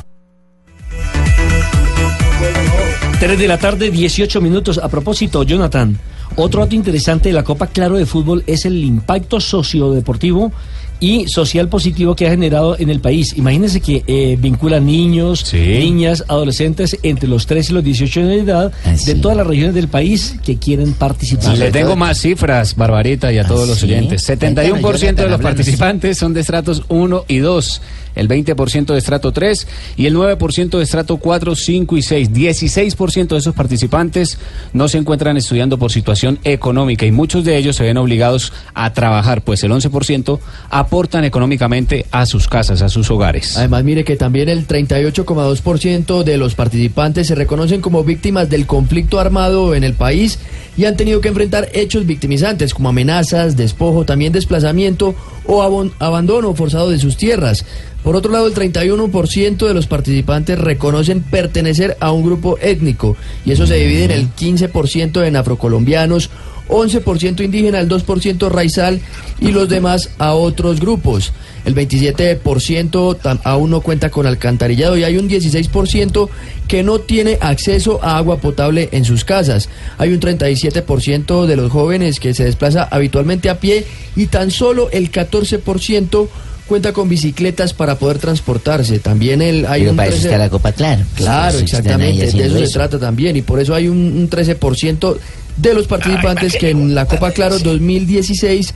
3 de la tarde, 18 minutos. A propósito, Jonathan, otro dato interesante de la Copa Claro de Fútbol es el impacto sociodeportivo y social positivo que ha generado en el país. Imagínense que eh, vincula niños, niñas, adolescentes entre los 3 y los 18 años de edad de todas las regiones del país que quieren participar. Le tengo más cifras, Barbarita, y a todos los sí? oyentes. 71% de los participantes son de estratos 1 y 2, el 20% de estrato 3 y el 9% de estrato 4, 5 y 6. 16% de esos participantes no se encuentran estudiando por situación económica y muchos de ellos se ven obligados a trabajar, pues el 11% aportan económicamente a sus casas, a sus hogares. Además, mire que también el 38,2% de los participantes se reconocen como víctimas del conflicto armado en el país y han tenido que enfrentar hechos victimizantes como amenazas, despojo, también desplazamiento o abandono forzado de sus tierras. Por otro lado, el 31% de los participantes reconocen pertenecer a un grupo étnico y eso se divide en el 15% en afrocolombianos, 11% indígena, el 2% raizal y los demás a otros grupos. El 27% tam- aún no cuenta con alcantarillado y hay un 16% que no tiene acceso a agua potable en sus casas. Hay un 37% de los jóvenes que se desplaza habitualmente a pie y tan solo el 14% cuenta con bicicletas para poder transportarse. También el, hay Pero un para eso 13 está la Copa Claro. Claro, Pues, ahí exactamente, de eso se trata también y por eso hay un, un 13% de los participantes que en la Copa Claro 2016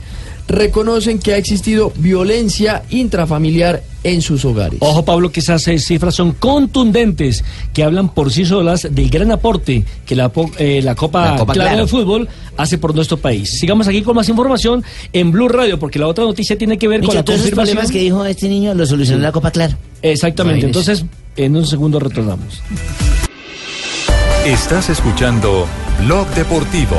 reconocen que ha existido violencia intrafamiliar en sus hogares. Ojo, Pablo, que esas eh, cifras son contundentes, que hablan por sí solas del gran aporte que la, eh, la Copa, La Copa Claro, Claro. de Fútbol hace por nuestro país. Sigamos aquí con más información en Blue Radio, porque la otra noticia tiene que ver Micho, con la todos esos confirmación. problemas que dijo este niño los solucionó la Copa Claro. Exactamente, Imagínese. entonces en un segundo retornamos. Estás escuchando Blog Deportivo.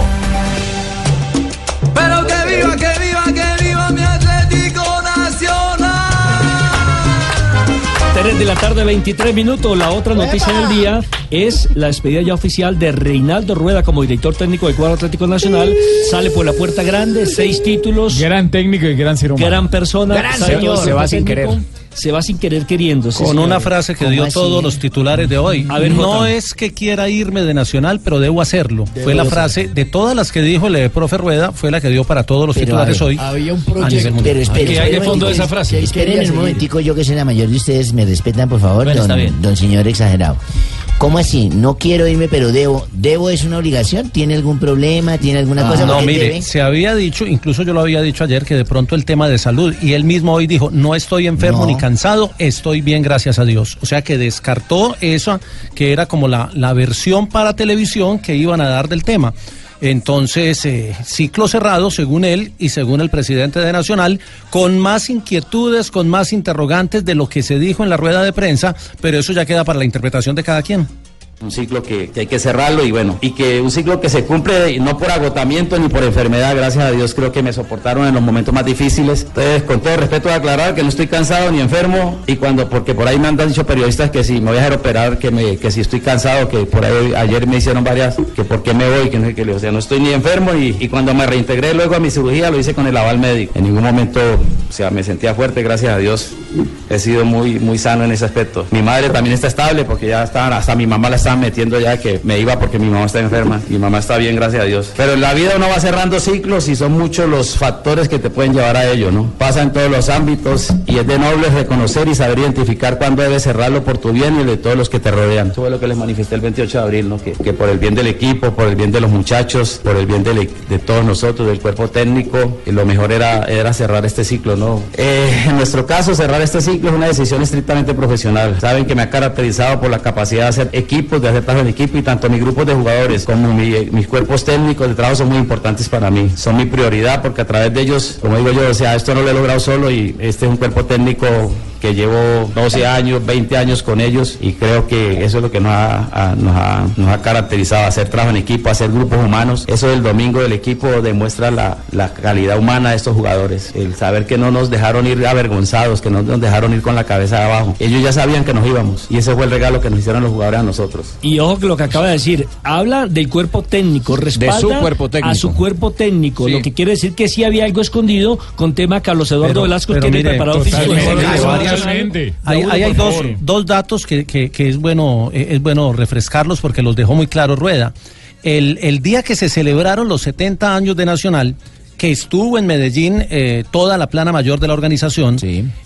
3 de la tarde, 23 minutos. La otra noticia del día es la despedida ya oficial de Reinaldo Rueda como director técnico del cuadro Atlético Nacional. Sale por la puerta grande, seis títulos. Gran técnico y gran ser humano. Gran persona. Gran señor. Se va sin técnico, querer. Se va sin querer queriendo. sí, Con señor. una frase que ¿Cómo dio así? todos los titulares de hoy. A ver, no es que quiera irme de Nacional, pero debo hacerlo. Debo fue la hacerlo. frase de todas las que dijo el profe Rueda, fue la que dio para todos los Pero, titulares ver, hoy. Había un proyecto. Pero espere, ¿Qué hay de espere un fondo de momentico. esa frase? Esperen un momentico, yo que soy la mayor de ustedes, me respetan, por favor, Bueno, está don, bien. don señor exagerado. ¿Cómo así? No quiero irme, pero debo. ¿Debo es una obligación? ¿Tiene algún problema? ¿Tiene alguna cosa? No, ¿Por qué mire, debe? se había dicho, incluso yo lo había dicho ayer, que de pronto el tema de salud, y él mismo hoy dijo, no estoy enfermo No. ni cansado, estoy bien, gracias a Dios. O sea que descartó eso, que era como la, la versión para televisión que iban a dar del tema. Entonces, eh, ciclo cerrado, según él y según el presidente de Nacional, con más inquietudes, con más interrogantes de lo que se dijo en la rueda de prensa, pero eso ya queda para la interpretación de cada quien. Un ciclo que, que hay que cerrarlo y bueno, y que un ciclo que se cumple no por agotamiento ni por enfermedad, gracias a Dios creo que me soportaron en los momentos más difíciles. Entonces, con todo respeto, aclarar que no estoy cansado ni enfermo y cuando, porque por ahí me han dicho periodistas que si me voy a dejar operar, que, me, que si estoy cansado, que por ahí ayer me hicieron varias, que por qué me voy, que no digo, o sea, no estoy ni enfermo y, cuando me reintegré luego a mi cirugía lo hice con el aval médico. En ningún momento, o sea, me sentía fuerte, gracias a Dios. He sido muy, muy sano en ese aspecto. Mi madre también está estable porque ya estaban, hasta mi mamá la metiendo ya que me iba porque mi mamá está enferma. Mi mamá está bien, gracias a Dios. Pero en la vida uno va cerrando ciclos y son muchos los factores que te pueden llevar a ello, ¿no? Pasa en todos los ámbitos y es de noble reconocer y saber identificar cuándo debes cerrarlo por tu bien y el de todos los que te rodean. Eso fue lo que les manifesté el 28 de abril, ¿no? Que, que por el bien del equipo, por el bien de los muchachos, por el bien de, todos nosotros, del cuerpo técnico, y lo mejor era, era cerrar este ciclo, ¿no? Eh, en nuestro caso, cerrar este ciclo es una decisión estrictamente profesional. Saben que me ha caracterizado por la capacidad de hacer de hacer trabajo en equipo y tanto mi grupo de jugadores como mi- mis cuerpos técnicos de trabajo son muy importantes para mí. Son mi prioridad porque a través de ellos, como digo yo, o sea, esto no lo he logrado solo y este es un cuerpo técnico que llevo 12 años, 20 años con ellos y creo que eso es lo que nos ha, a- nos ha, nos ha caracterizado, hacer trabajo en equipo, hacer grupos humanos. Eso del domingo del equipo demuestra la, la calidad humana de estos jugadores, el saber que no nos dejaron ir avergonzados, que no nos dejaron ir con la cabeza de abajo. Ellos ya sabían que nos íbamos y ese fue el regalo que nos hicieron los jugadores a nosotros. Y ojo que lo que acaba de decir, habla del cuerpo técnico, respalda su cuerpo técnico. a su cuerpo técnico, lo que quiere decir que sí había algo escondido con tema Carlos Eduardo Pero- Velasco, pero tiene mire, preparado físico. Ahí, ahí hay dos, dos datos que, que- que es bueno eh, es bueno refrescarlos porque los dejó muy claro Rueda. El, el día que se celebraron los 70 años de Nacional, que estuvo en Medellín eh, toda la plana mayor de la organización,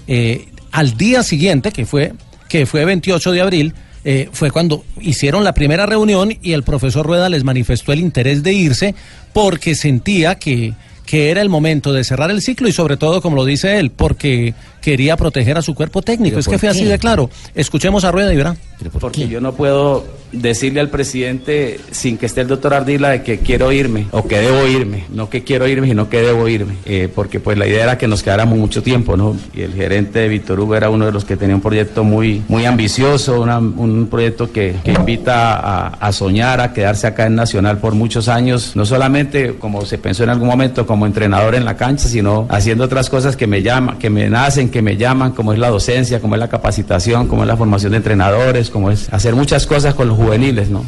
eh, al día siguiente, que fue, que fue 28 de abril, eh, fue cuando hicieron la primera reunión y el profesor Rueda les manifestó el interés de irse porque sentía que, que era el momento de cerrar el ciclo y sobre todo, como lo dice él, porque quería proteger a su cuerpo técnico. ¿Pero Es que fue así de claro. Escuchemos a Rueda y verá. Porque yo no puedo decirle al presidente sin que esté el doctor Ardila de que quiero irme o que debo irme, no que quiero irme, sino que debo irme, Eh, porque pues la idea era que nos quedáramos mucho tiempo, ¿no? Y el gerente de Víctor Hugo era uno de los que tenía un proyecto muy, muy ambicioso, una- un proyecto que, que invita a, a soñar, a quedarse acá en Nacional por muchos años, no solamente como se pensó en algún momento como entrenador en la cancha, sino haciendo otras cosas que me llaman, que me nacen, que me llaman, como es la docencia, como es la capacitación, como es la formación de entrenadores, como es hacer muchas cosas con los juveniles, ¿no?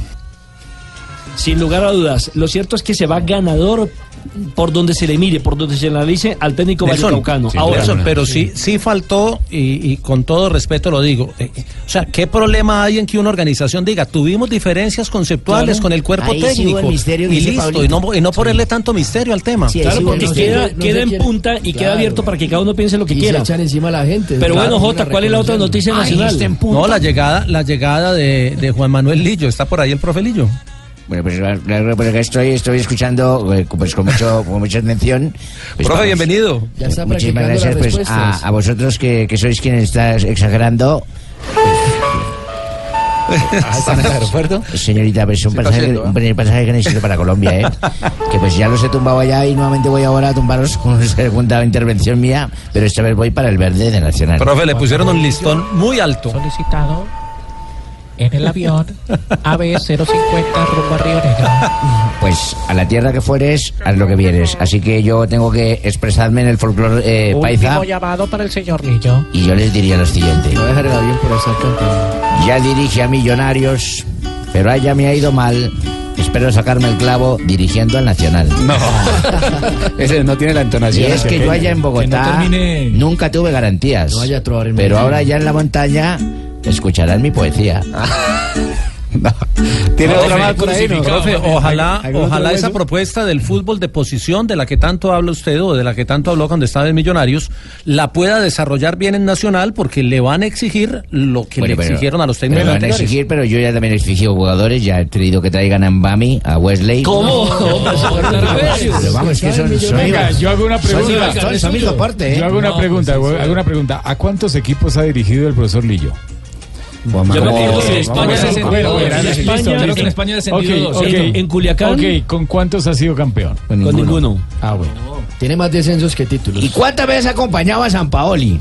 Sin lugar a dudas, lo cierto es que se va ganador por donde se le mire, por donde se le analice al técnico vallecaucano. sí, Ahora, Nelson, pero sí, sí faltó, y, y con todo respeto lo digo, eh, eh, o sea, ¿qué problema hay en que una organización diga, tuvimos diferencias conceptuales Claro. con el cuerpo Ahí sí hubo técnico el misterio que y listo, y no, y no ponerle tanto misterio al tema? claro, porque queda, queda en punta y queda abierto para que cada uno piense lo que Y quiera. se encima a la gente. Pero Claro, bueno, Jota, ¿cuál es la otra noticia nacional? No, la llegada, la llegada de, de Juan Manuel Lillo, está por ahí el profe Lillo. Bueno, pues, claro, pues acá estoy, estoy escuchando eh, pues, con, mucho, con mucha atención. Pues, Profe, vamos. bienvenido. Ya está Muchísimas gracias pues, a, a vosotros que, que sois quienes estáis exagerando. ¿Están en el aeropuerto? Señorita, pues un, pasaje, haciendo, ¿eh? un primer pasaje que necesito para Colombia, ¿eh? que pues ya los he tumbado allá y nuevamente voy ahora a tumbaros con una segunda intervención mía, pero esta vez voy para el verde de Nacional. Profe, le pusieron un listón muy alto. Solicitado en el avión AB050 rumbo a Río Negro. Pues a la tierra que fueres, haz lo que vieres. Así que yo tengo que expresarme en el folclore eh, paisa Último llamado para el señor Lillo. y yo les diría lo siguiente. Voy a dejar el avión por estar. Ya dirige a Millonarios, pero allá me ha ido mal. Espero sacarme el clavo dirigiendo al Nacional. No. Ese no tiene la Y entonación. es que yo allá en Bogotá nunca tuve garantías. No a en pero ahora ya en la montaña escucharán mi poesía. Tiene Profe, otra más por ahí, ¿no? profe, Profe, ojalá, ¿algún otro ojalá esa propuesta del fútbol de posición de la que tanto habla usted o de la que tanto habló cuando estaba en Millonarios, la pueda desarrollar bien en Nacional porque le van a exigir lo que Bueno, le pero- exigieron a los técnicos lo van a exigir, pero yo ya también he exigido jugadores. Ya he pedido que traigan a Mbami, a Wesley. ¿Cómo? Pero vamos, que son, son Venga, yo hago una pregunta. son- son ¿eh? Yo hago una No, pregunta, pues, hago una pregunta. ¿A cuántos equipos ha dirigido el profesor Lillo? Yo me acuerdo que en España España- listo. creo que en España descendió Ok, dos, ok. ¿cierto? En Culiacán- Ok, ¿con cuántos ha sido campeón? Con ninguno. Ah, bueno. Tiene más descensos que títulos. ¿Y cuántas veces acompañaba a San Paoli?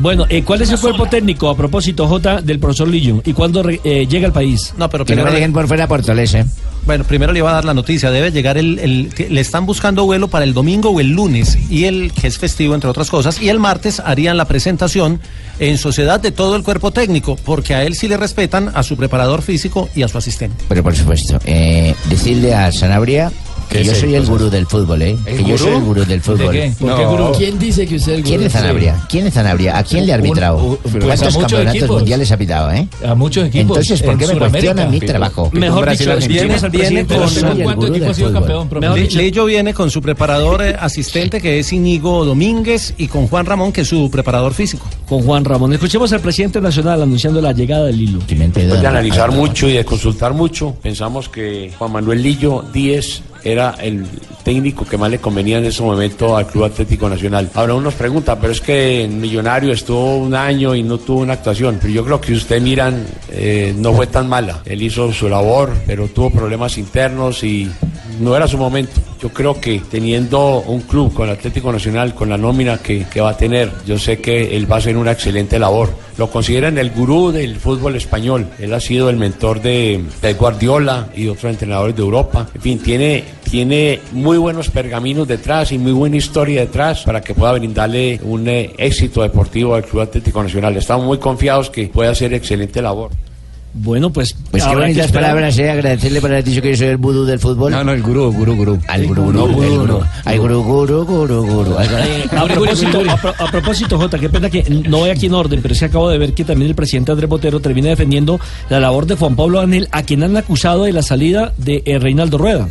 Bueno, eh, ¿cuál es el cuerpo técnico a propósito, J, del profesor Lillo? ¿Y cuándo re- eh, llega al país? No, pero Que no me dejen por fuera a Portolese. Bueno, primero le iba a dar la noticia. Debe llegar el, el- que le están buscando vuelo para el domingo o el lunes y el que es festivo entre otras cosas. Y el martes harían la presentación en sociedad de todo el cuerpo técnico, porque a él sí le respetan a su preparador físico y a su asistente. Pero por supuesto, eh, decirle a Sanabria que ¿Qué yo soy el gurú del fútbol, ¿eh? ¿El Que yo soy el gurú del fútbol. qué? ¿Por qué gurú? ¿Quién dice que usted es el ¿Quién gurú? es Sanabria? ¿Quién es Sanabria? ¿A quién le ha arbitrado? Pues ¿Cuántos campeonatos mundiales ha pitado, eh? A muchos equipos. Entonces, ¿por qué me cuestionan mi trabajo? Mejor dicho, viene, con, Soy el ¿Cuántos gurú equipos del ha sido fútbol. campeón, Lillo viene con su preparador eh, asistente que es Íñigo Domínguez y con Juan Ramón que es su preparador físico. Con Juan Ramón. Escuchemos al presidente nacional anunciando la llegada del Lilo. Después de analizar mucho y de consultar mucho, pensamos que Juan Manuel Lillo Díez era el técnico que más le convenía en ese momento al Club Atlético Nacional. Ahora uno nos pregunta, pero es que en Millonario estuvo un año y no tuvo una actuación. Pero yo creo que ustedes miran, eh, no fue tan mala. Él hizo su labor, pero tuvo problemas internos y no era su momento. Yo creo que teniendo un club con Atlético Nacional, con la nómina que, que va a tener, yo sé que él va a hacer una excelente labor. Lo consideran el gurú del fútbol español. Él ha sido el mentor de, de Guardiola y otros entrenadores de Europa. En fin, tiene, tiene muy buenos pergaminos detrás y muy buena historia detrás para que pueda brindarle un eh, éxito deportivo al Club Atlético Nacional. Estamos muy confiados que puede hacer excelente labor. Bueno, pues. Pues qué bonitas palabras, eh, agradecerle por haber dicho que yo soy el vudú del fútbol. No, no, el gurú, gurú, gurú. Al gurú, No, gurú, gurú, el gurú. Al gurú, gurú, gurú, gurú. A propósito, a, pro- a propósito, Jota, qué pena que no voy aquí en orden, pero es que acabo de ver que también el presidente Andrés Botero termina defendiendo la labor de Juan Pablo Ángel, a quien han acusado de la salida de eh, Reinaldo Rueda.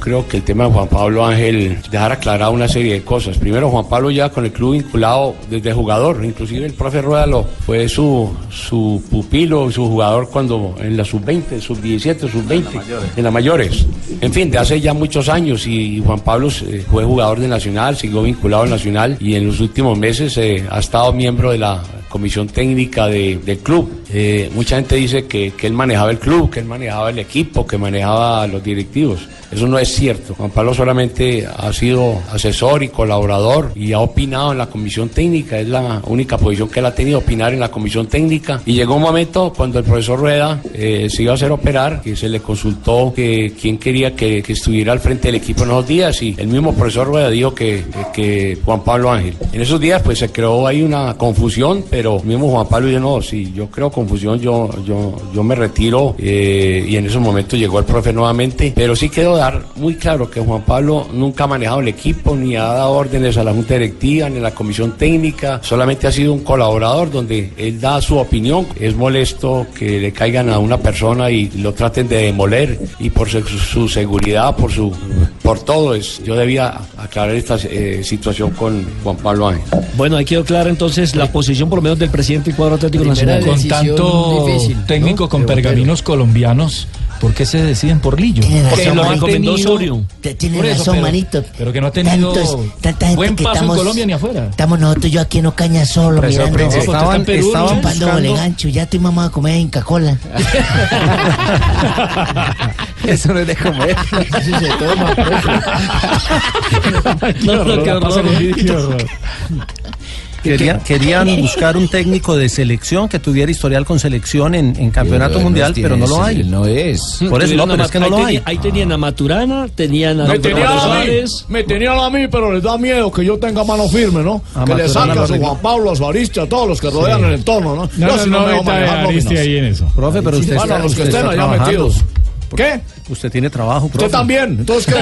Creo que el tema de Juan Pablo Ángel dejar aclarado una serie de cosas. Primero, Juan Pablo ya con el club vinculado desde jugador, inclusive el profe Rueda lo fue su, su pupilo, su jugador cuando en la sub-20, sub-17, sub-20, en las mayores. En fin, de hace ya muchos años y Juan Pablo eh, fue jugador de Nacional, siguió vinculado al Nacional y en los últimos meses eh, ha estado miembro de la comisión técnica de- del club. Eh, mucha gente dice que, que él manejaba el club, que él manejaba el equipo, que manejaba los directivos. Eso no es cierto. Juan Pablo solamente ha sido asesor y colaborador y ha opinado en la comisión técnica. Es la única posición que él ha tenido, opinar en la comisión técnica. Y llegó un momento cuando el profesor Rueda eh, se iba a hacer operar, que se le consultó que quién quería que, que estuviera al frente del equipo en esos días y el mismo profesor Rueda dijo que- que Juan Pablo Ángel. En esos días pues se creó ahí una confusión, pero el mismo Juan Pablo dijo, no, si yo creo confusión, yo, yo, yo me retiro eh, y en esos momentos llegó el profe nuevamente, pero sí quedó dar muy claro que Juan Pablo nunca ha manejado el equipo, ni ha dado órdenes a la Junta Directiva, ni a la Comisión Técnica, solamente ha sido un colaborador donde él da su opinión. Es molesto que le caigan a una persona y lo traten de demoler y por su, su seguridad, por su por todo es. Yo debía aclarar esta eh, situación con Juan Pablo Ángel. Bueno, ahí quedó clara entonces la posición por lo del presidente del cuadro Atlético Nacional. Con tanto técnico con pergaminos colombianos, ¿por qué se deciden por Lillo? Porque razón, lo recomendó Osorio. Tiene razón, pero- manito. Pero que no ha tenido Tantos- tanta gente buen que paso estamos, en Colombia ni afuera. Estamos nosotros y yo aquí en Ocaña solo, Profesor mirando. Prince, estaban- estaban chupando buscando- bolegancho. Ya estoy mamá a comer Inca Cola. Eso no es de comer. Eso se toma, No, no, qué horror. Querían, querían buscar un técnico de selección que tuviera historial con selección en, en campeonato no mundial, tiene pero no lo hay. no es. Por eso no, pero es que no lo hay. Ahí tenían a Maturana, tenían a Me Víctor tenían a mí, Suárez. me tenían a mí, pero les da miedo que yo tenga mano firme, ¿no? A que le saque a su. Juan Pablo, a su a todos los que rodean Sí. el entorno, ¿no? No, Yo no, sí no me voy a ahí en eso. Profe, pero usted, Bueno, está, los que usted estén allá metidos. ¿Qué? Usted tiene trabajo, Usted profe. también, entonces ¿qué?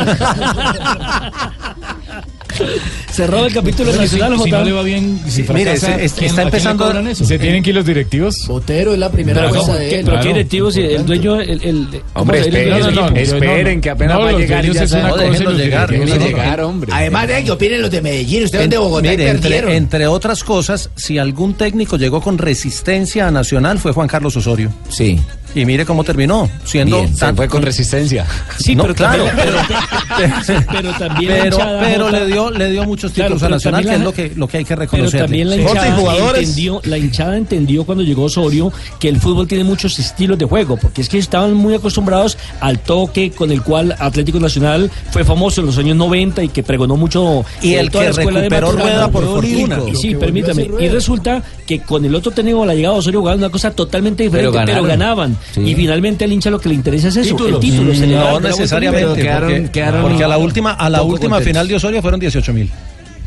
Cerrado el capítulo Bueno, nacional, si, si no le va bien, si Sí, mire, fracasa, se- es- ¿quién- está empezando- eso? ¿Se tienen que ir los directivos? Botero es la primera Pero, fuerza ¿cómo? de ¿Qué- él. pero qué Claro. directivos, el, el dueño, el, el, ¿cómo Hombre, se- el esperen, del no, no, esperen, que apenas No, va a llegar y ya es una No, cosa llegar, llegar, hombre. Además de que opinen los de Medellín. Ustedes son de Bogotá Mire, entre, entre otras cosas, si algún técnico llegó con resistencia a Nacional fue Juan Carlos Osorio. Sí. Y mire cómo terminó, siendo Bien, tan- Fue con resistencia. Sí, No, pero claro, también- pero, pero también pero, pero le dio le dio muchos Claro, títulos a Nacional, que es lo que lo que hay que Pero reconocer. también la hinchada, entendió, la hinchada entendió cuando llegó Osorio que el fútbol tiene muchos estilos de juego, porque es que estaban muy acostumbrados al toque con el cual Atlético Nacional fue famoso en los años 90 y que pregonó mucho Y el toda que la escuela de recuperó Maturana. Rueda por Y- fortuna. Y, sí, permítame. Y resulta que con el otro técnico, la llegada de Osorio jugaban una cosa totalmente diferente, Pero ganaban. Sí. Y finalmente al hincha lo que le interesa es eso, Títulos. el título. se le da- No vuelta necesariamente, quedaron- porque, quedaron porque a la última a la última final de Osorio fueron 18 mil.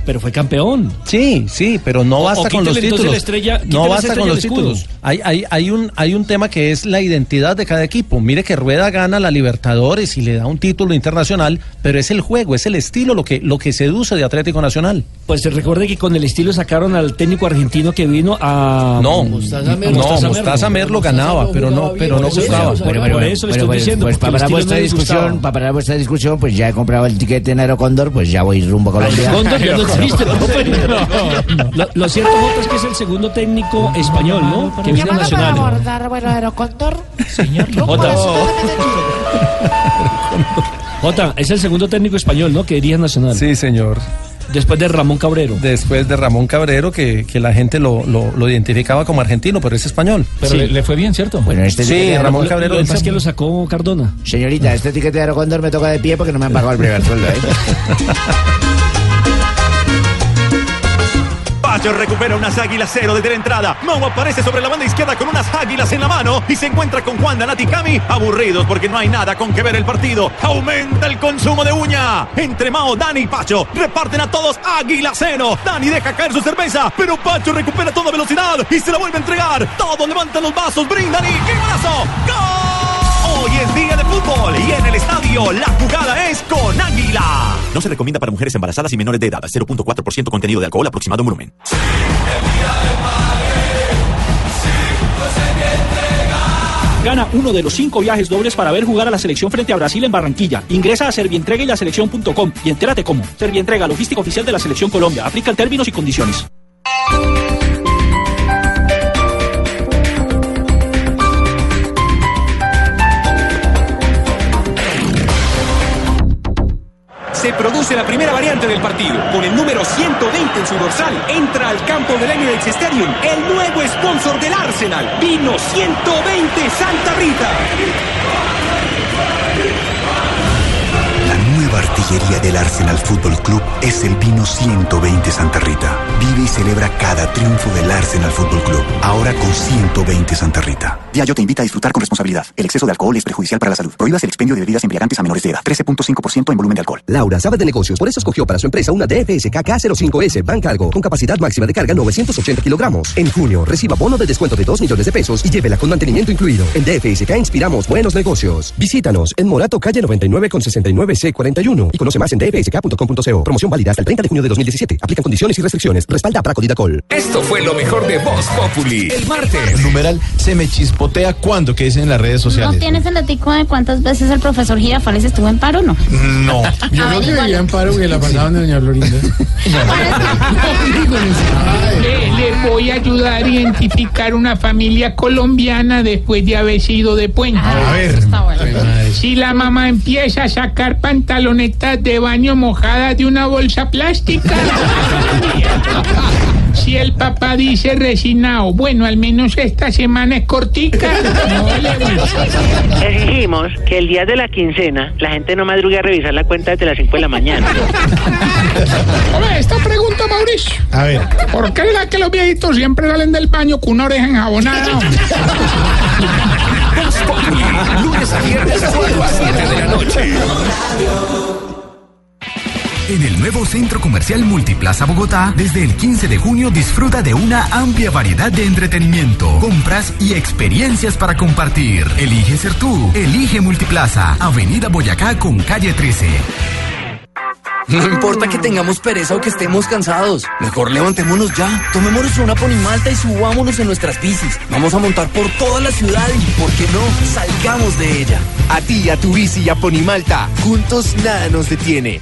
Pero fue campeón. Sí, sí, pero no basta o con los títulos. la estrella- quítele no basta con los títulos. Hay, hay, hay, un, hay un tema que es la identidad de cada equipo. Mire que Rueda gana la Libertadores y le da un título internacional, pero es el juego, es el estilo lo que, lo que seduce de Atlético Nacional. Pues se recuerde que con el estilo sacaron al técnico argentino que vino a No, Mostaza Merlo. no, Mostaza Mostaza Merlo. Merlo Mostaza ganaba, no pero no, pero no gustaba. bueno, por eso le estoy diciendo, pues para vuestra discusión, para parar vuestra discusión, pues ya he comprado el tiquete en Aerocóndor, pues ya voy rumbo a Colombia. Lo, lo cierto, Jota, es que es el segundo técnico español, ¿no? Que viene para Nacional. abordar vuelo aerocóndor. Señor, Jota. Jota, es el segundo técnico español, ¿no? Que dirige Nacional. Sí, señor. Después de Ramón Cabrero. Después de Ramón Cabrero, que, que la gente lo, lo- lo identificaba como argentino, pero es español. Pero le, le fue bien, ¿cierto? Bueno, este Sí, Ramón Cabrero. Lo que pasa es que lo sacó Cardona. Señorita, este tiquete de Aerocóndor me toca de pie porque no me han pagado el primer sueldo, ¿eh? Pacho recupera unas águilas cero desde la entrada. Mau aparece sobre la banda izquierda con unas águilas en la mano y se encuentra con Juan Danati Cami aburridos porque no hay nada con que ver el partido. Aumenta el consumo de uña. Entre Mao, Dani y Pacho reparten a todos águila cero. Dani deja caer su cerveza, pero Pacho recupera toda velocidad y se la vuelve a entregar. Todos levantan los vasos, brindan y ¡qué golazo! ¡Gol! Hoy es día de fútbol y en el estadio la jugada es con Águila. No se recomienda para mujeres embarazadas y menores de edad. 0.4% contenido de alcohol aproximado en volumen. Gana uno de los cinco viajes dobles para ver jugar a la selección frente a Brasil en Barranquilla. Ingresa a Servientrega y la selección.com y entérate cómo. Servientrega, logística oficial de la selección Colombia. Aplican términos y condiciones. La primera variante del partido. Con el número 120 en su dorsal, entra al campo del Emirates Stadium el nuevo sponsor del Arsenal. Vino 120 Santa Rita. Artillería del Arsenal Fútbol Club es el vino 120 Santa Rita. Vive y celebra cada triunfo del Arsenal Fútbol Club. Ahora con 120 Santa Rita. Diageo te invita a disfrutar con responsabilidad. El exceso de alcohol es perjudicial para la salud. Prohíbas el expendio de bebidas embriagantes a menores de edad. 13.5% en volumen de alcohol. Laura sabe de negocios, por eso escogió para su empresa una DFS KK05S Bank Cargo con capacidad máxima de carga 980 kilogramos. En junio, reciba bono de descuento de 2 millones de pesos y llévela con mantenimiento incluido. En DFSK inspiramos buenos negocios. Visítanos en Morato, calle 99 con 69 C41 y conoce más en dfsk.com.co. Promoción válida hasta el 30 de junio de 2017. Aplican condiciones y restricciones. Respalda a Praco Didacol. Esto fue lo mejor de Voz Populi. El martes. Numeral se me chispotea cuando que dicen en las redes ¿No sociales. tienes el datico de cuántas veces el profesor Girafales estuvo en paro no? No. Yo no creía en paro que la pasaban de doña Florinda. Le, le voy a ayudar a identificar una familia colombiana después de haber sido de puente. A ver. Si la mamá empieza a sacar de baño mojadas de una bolsa plástica. Si el papá dice resignado, bueno, al menos esta semana es cortica. No. Exigimos que el día de la quincena la gente no madrugue a revisar la cuenta desde las 5 de la mañana. Hombre, esta pregunta, Mauricio. A ver. ¿Por qué la que los viejitos siempre salen del baño con una oreja enjabonada? Lunes a viernes a 4 a 7 de la noche. En el nuevo Centro Comercial Multiplaza Bogotá, desde el 15 de junio disfruta de una amplia variedad de entretenimiento, compras y experiencias para compartir. Elige ser tú. Elige Multiplaza, Avenida Boyacá con calle 13. No importa que tengamos pereza o que estemos cansados. Mejor levantémonos ya. Tomémonos una ponimalta y subámonos en nuestras bicis. Vamos a montar por toda la ciudad y, ¿por qué no? Salgamos de ella. A ti, a tu bici y a Ponimalta. Juntos nada nos detiene.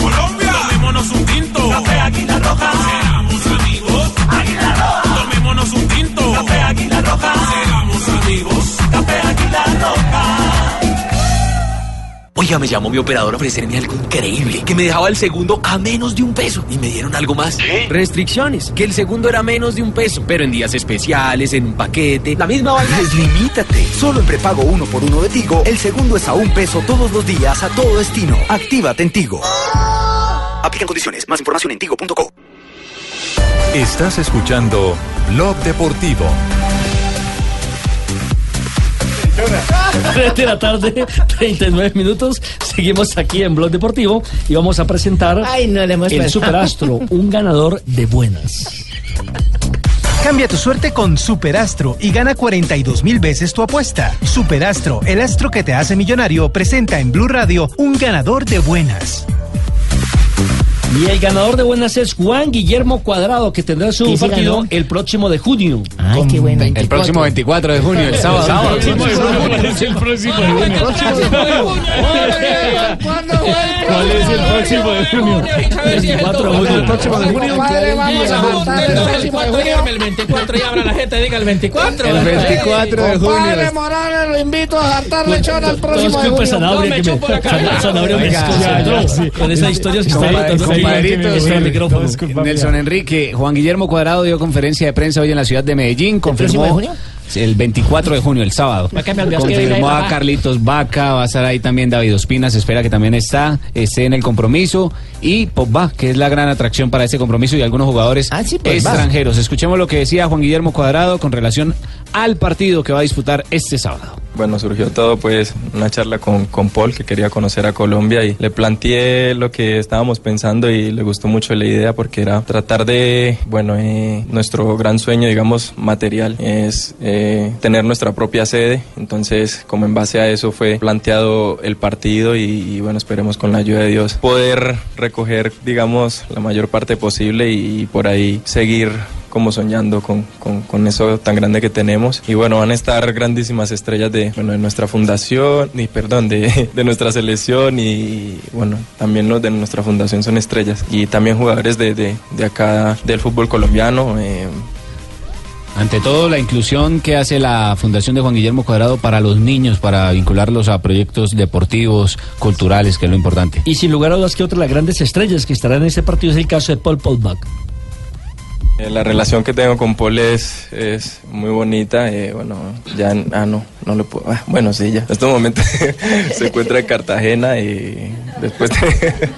Oiga, me llamó mi operador a ofrecerme algo increíble, que me dejaba el segundo a menos de un peso y me dieron algo más. Restricciones, que el segundo era menos de un peso, pero en días especiales, en un paquete, la misma vaina. Deslimítate. Solo en prepago uno por uno de Tigo, el segundo es a un peso todos los días a todo destino. Actívate en Tigo. Aplican condiciones. Más información en tigo.co. Estás escuchando Blog Deportivo. 3 de la tarde, 39 minutos. Seguimos aquí en Blog Deportivo y vamos a presentar Ay, no le hemos el pensado. Superastro, un ganador de buenas. Cambia tu suerte con Superastro y gana 42 mil veces tu apuesta. Superastro, el astro que te hace millonario, presenta en Blue Radio un ganador de buenas. Y el ganador de buenas es Juan Guillermo Cuadrado, que tendrá su ¿Quién se partido ganó? el próximo de junio. Ay, qué bueno. El próximo 24 de junio, el sábado. El próximo de junio. ¿Cuál es el próximo de junio? 24 de junio. El próximo de junio. Padre, vamos a juntar el próximo de junio. El 24 y abra la gente, diga el 24. El 24 de Padre junio. Morales, lo invito a jartar lechón al próximo de junio. Me, con esas historias que está aquí compadritos. Nelson Enrique, Juan Guillermo Cuadrado dio conferencia de prensa hoy en la ciudad de Medellín. Confirmó el 24 de junio, el sábado. Confirmó a. Carlitos Vaca, va a estar ahí también David Ospina, se espera que también está, esté en el compromiso. Y Pogba, que es la gran atracción para ese compromiso y algunos jugadores Ah, sí, Pogba. extranjeros. Escuchemos lo que decía Juan Guillermo Cuadrado con relación al partido que va a disputar este sábado. Bueno, surgió todo pues una charla con, con Paul que quería conocer a Colombia y le planteé lo que estábamos pensando y le gustó mucho la idea porque era tratar de, bueno, eh, nuestro gran sueño, digamos, material es eh, tener nuestra propia sede. Entonces, como en base a eso fue planteado el partido y, y, bueno, esperemos con la ayuda de Dios poder recoger, digamos, la mayor parte posible y, por ahí seguir como soñando con, con, con eso tan grande que tenemos. Y bueno, van a estar grandísimas estrellas de, bueno, de nuestra fundación, y perdón, de, de nuestra selección y bueno, también los de nuestra fundación son estrellas. Y también jugadores de, de, de acá del fútbol colombiano. eh, Ante todo, la inclusión que hace la Fundación de Juan Guillermo Cuadrado para los niños, para vincularlos a proyectos deportivos, culturales, que es lo importante. Y sin lugar a dudas que otra de las grandes estrellas que estarán en este partido es el caso de Paul Pogba. Eh, La relación que tengo con Paul es, es muy bonita. eh, bueno, ya, ah, no, no le puedo. ah, bueno, sí, ya. En estos momentos se encuentra en Cartagena y después de.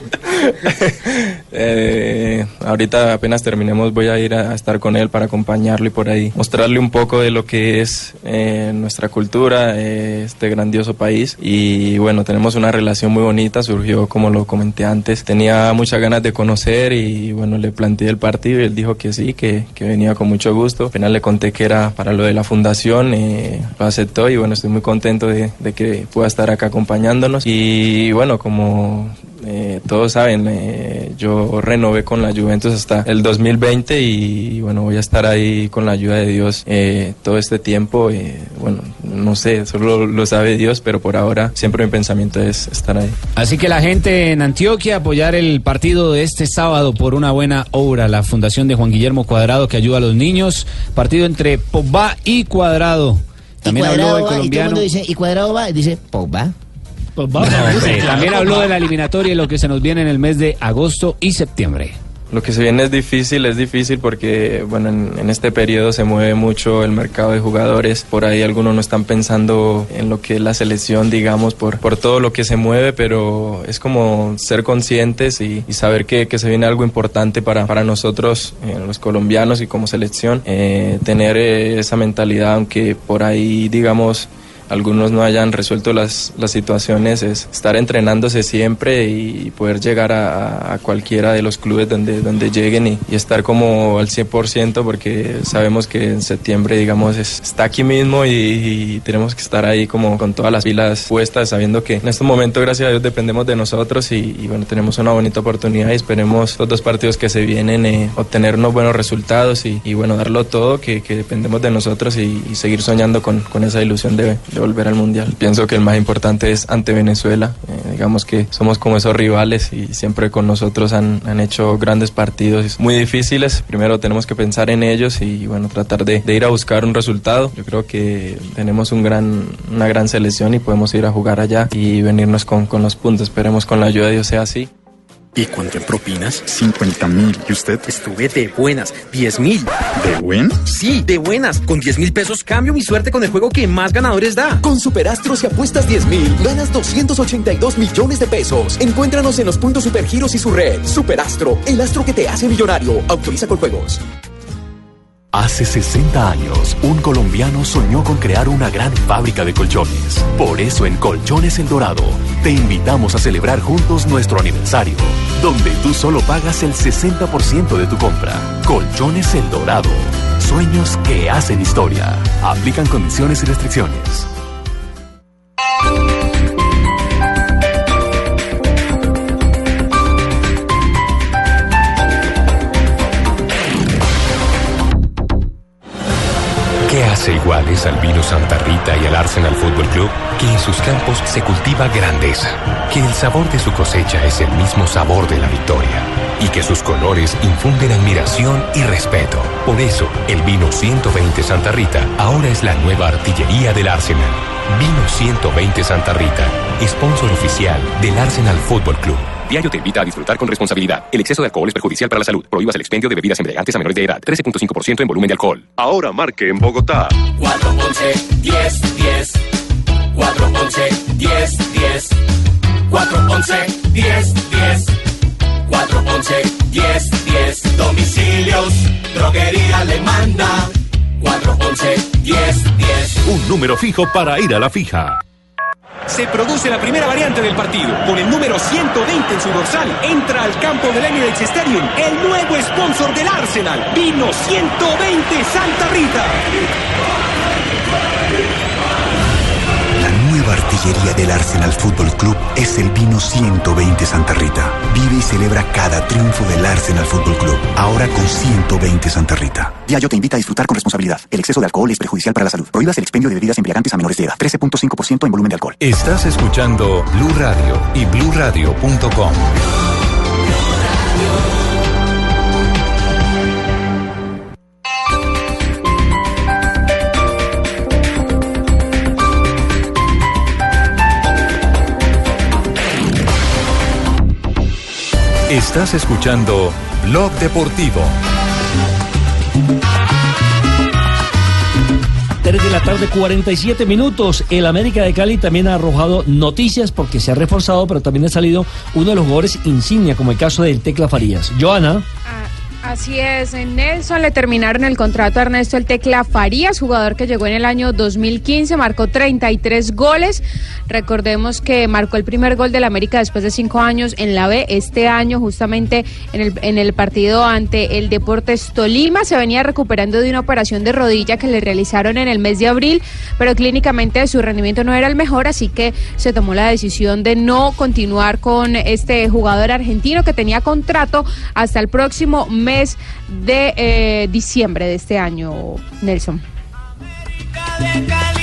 eh, ahorita apenas terminemos, voy a ir a, estar con él para acompañarlo y por ahí mostrarle un poco de lo que es eh, nuestra cultura, eh, este grandioso país. Y bueno, tenemos una relación muy bonita. Surgió, como lo comenté antes, tenía muchas ganas de conocer y bueno, le planteé el partido y él dijo que sí, que, que venía con mucho gusto. Al final le conté que era para lo de la fundación, eh, lo aceptó y bueno, estoy muy contento de, de que pueda estar acá acompañándonos. Y bueno, como eh, todos saben, eh, yo renové con la Juventus hasta el 2020 y, bueno, voy a estar ahí con la ayuda de Dios eh, todo este tiempo. eh, bueno, no sé, solo lo sabe Dios, pero por ahora siempre mi pensamiento es estar ahí. Así que la gente en Antioquia apoyar el partido de este sábado por una buena obra, la Fundación de Juan Guillermo Cuadrado que ayuda a los niños, partido entre Pogba y Cuadrado. También y habló cuadrado el va, y todo el colombiano. mundo dice, y cuadrado va, y dice, Pogba. No, hombre, también habló de la eliminatoria y lo que se nos viene en el mes de agosto y septiembre. Lo que se viene es difícil, es difícil porque, bueno, en, en este periodo se mueve mucho el mercado de jugadores. Por ahí algunos no están pensando en lo que es la selección, digamos, por, por todo lo que se mueve, pero es como ser conscientes y, y saber que, que se viene algo importante para, para nosotros, eh, los colombianos y como selección. Eh, tener eh, esa mentalidad, aunque por ahí, digamos, algunos no hayan resuelto las, las situaciones, es estar entrenándose siempre y poder llegar a, a cualquiera de los clubes donde, donde lleguen y, estar como al 100% porque sabemos que en septiembre, digamos, es- está aquí mismo y, tenemos que estar ahí como con todas las pilas puestas, sabiendo que en este momento, gracias a Dios, dependemos de nosotros y, y bueno, tenemos una bonita oportunidad y esperemos los dos partidos que se vienen eh, obtener unos buenos resultados y, bueno, darlo todo, que, que dependemos de nosotros y seguir soñando con, con esa ilusión de, de volver al Mundial. Pienso que el más importante es ante Venezuela, eh, digamos que somos como esos rivales y siempre con nosotros han, han hecho grandes partidos muy difíciles. Primero tenemos que pensar en ellos y bueno, tratar de, de ir a buscar un resultado. Yo creo que tenemos un gran, una gran selección y podemos ir a jugar allá y venirnos con, con los puntos. Esperemos con la ayuda de Dios sea así. ¿Y cuánto en propinas? 50 mil. ¿Y usted? Estuve de buenas, 10 mil. ¿De buen? Sí, de buenas. Con 10 mil pesos cambio mi suerte con el juego que más ganadores da. Con Superastro si apuestas 10 mil, ganas 282 millones de pesos. Encuéntranos en los puntos Supergiros y su red. Superastro, el astro que te hace millonario. Autoriza con juegos. Hace 60 años, un colombiano soñó con crear una gran fábrica de colchones. Por eso en Colchones El Dorado, te invitamos a celebrar juntos nuestro aniversario, donde tú solo pagas el 60% de tu compra. Colchones El Dorado. Sueños que hacen historia. Aplican condiciones y restricciones. Iguales al vino Santa Rita y al Arsenal Fútbol Club? Que en sus campos se cultiva grandeza, que el sabor de su cosecha es el mismo sabor de la victoria y que sus colores infunden admiración y respeto. Por eso, el vino 120 Santa Rita ahora es la nueva artillería del Arsenal. Vino 120 Santa Rita, sponsor oficial del Arsenal Fútbol Club. Diario te invita a disfrutar con responsabilidad. El exceso de alcohol es perjudicial para la salud. Prohíbas el expendio de bebidas embriagantes a menores de edad. 13.5% en volumen de alcohol. Ahora marque en Bogotá. 411 10 10 411 10 10 411 10 10 411 10 10 Domicilios, droguería le manda 411 10 10 Un número fijo para ir a la fija. Se produce la primera variante del partido. Con el número 120 en su dorsal, entra al campo del Emirates Stadium el nuevo sponsor del Arsenal. Vino 120 Santa Rita. Artillería del Arsenal Fútbol Club es el vino 120 Santa Rita. Vive y celebra cada triunfo del Arsenal Fútbol Club. Ahora con 120 Santa Rita. Diallo te invita a disfrutar con responsabilidad. El exceso de alcohol es perjudicial para la salud. Prohíbas el expendio de bebidas embriagantes a menores de edad. 13.5% en volumen de alcohol. Estás escuchando Blue Radio y bluradio.com. Estás escuchando Blog Deportivo. 3 de la tarde, 47 minutos. El América de Cali también ha arrojado noticias porque se ha reforzado, pero también ha salido uno de los jugadores insignia, como el caso del Tecla Farías. Joana. Así es, en Nelson le terminaron el contrato a Ernesto El Tecla Farías, jugador que llegó en el año 2015, marcó 33 goles. Recordemos que marcó el primer gol del América después de cinco años en la B. Este año, justamente en el, en el partido ante el Deportes Tolima, se venía recuperando de una operación de rodilla que le realizaron en el mes de abril, pero clínicamente su rendimiento no era el mejor, así que se tomó la decisión de no continuar con este jugador argentino que tenía contrato hasta el próximo mes de eh, diciembre de este año, Nelson.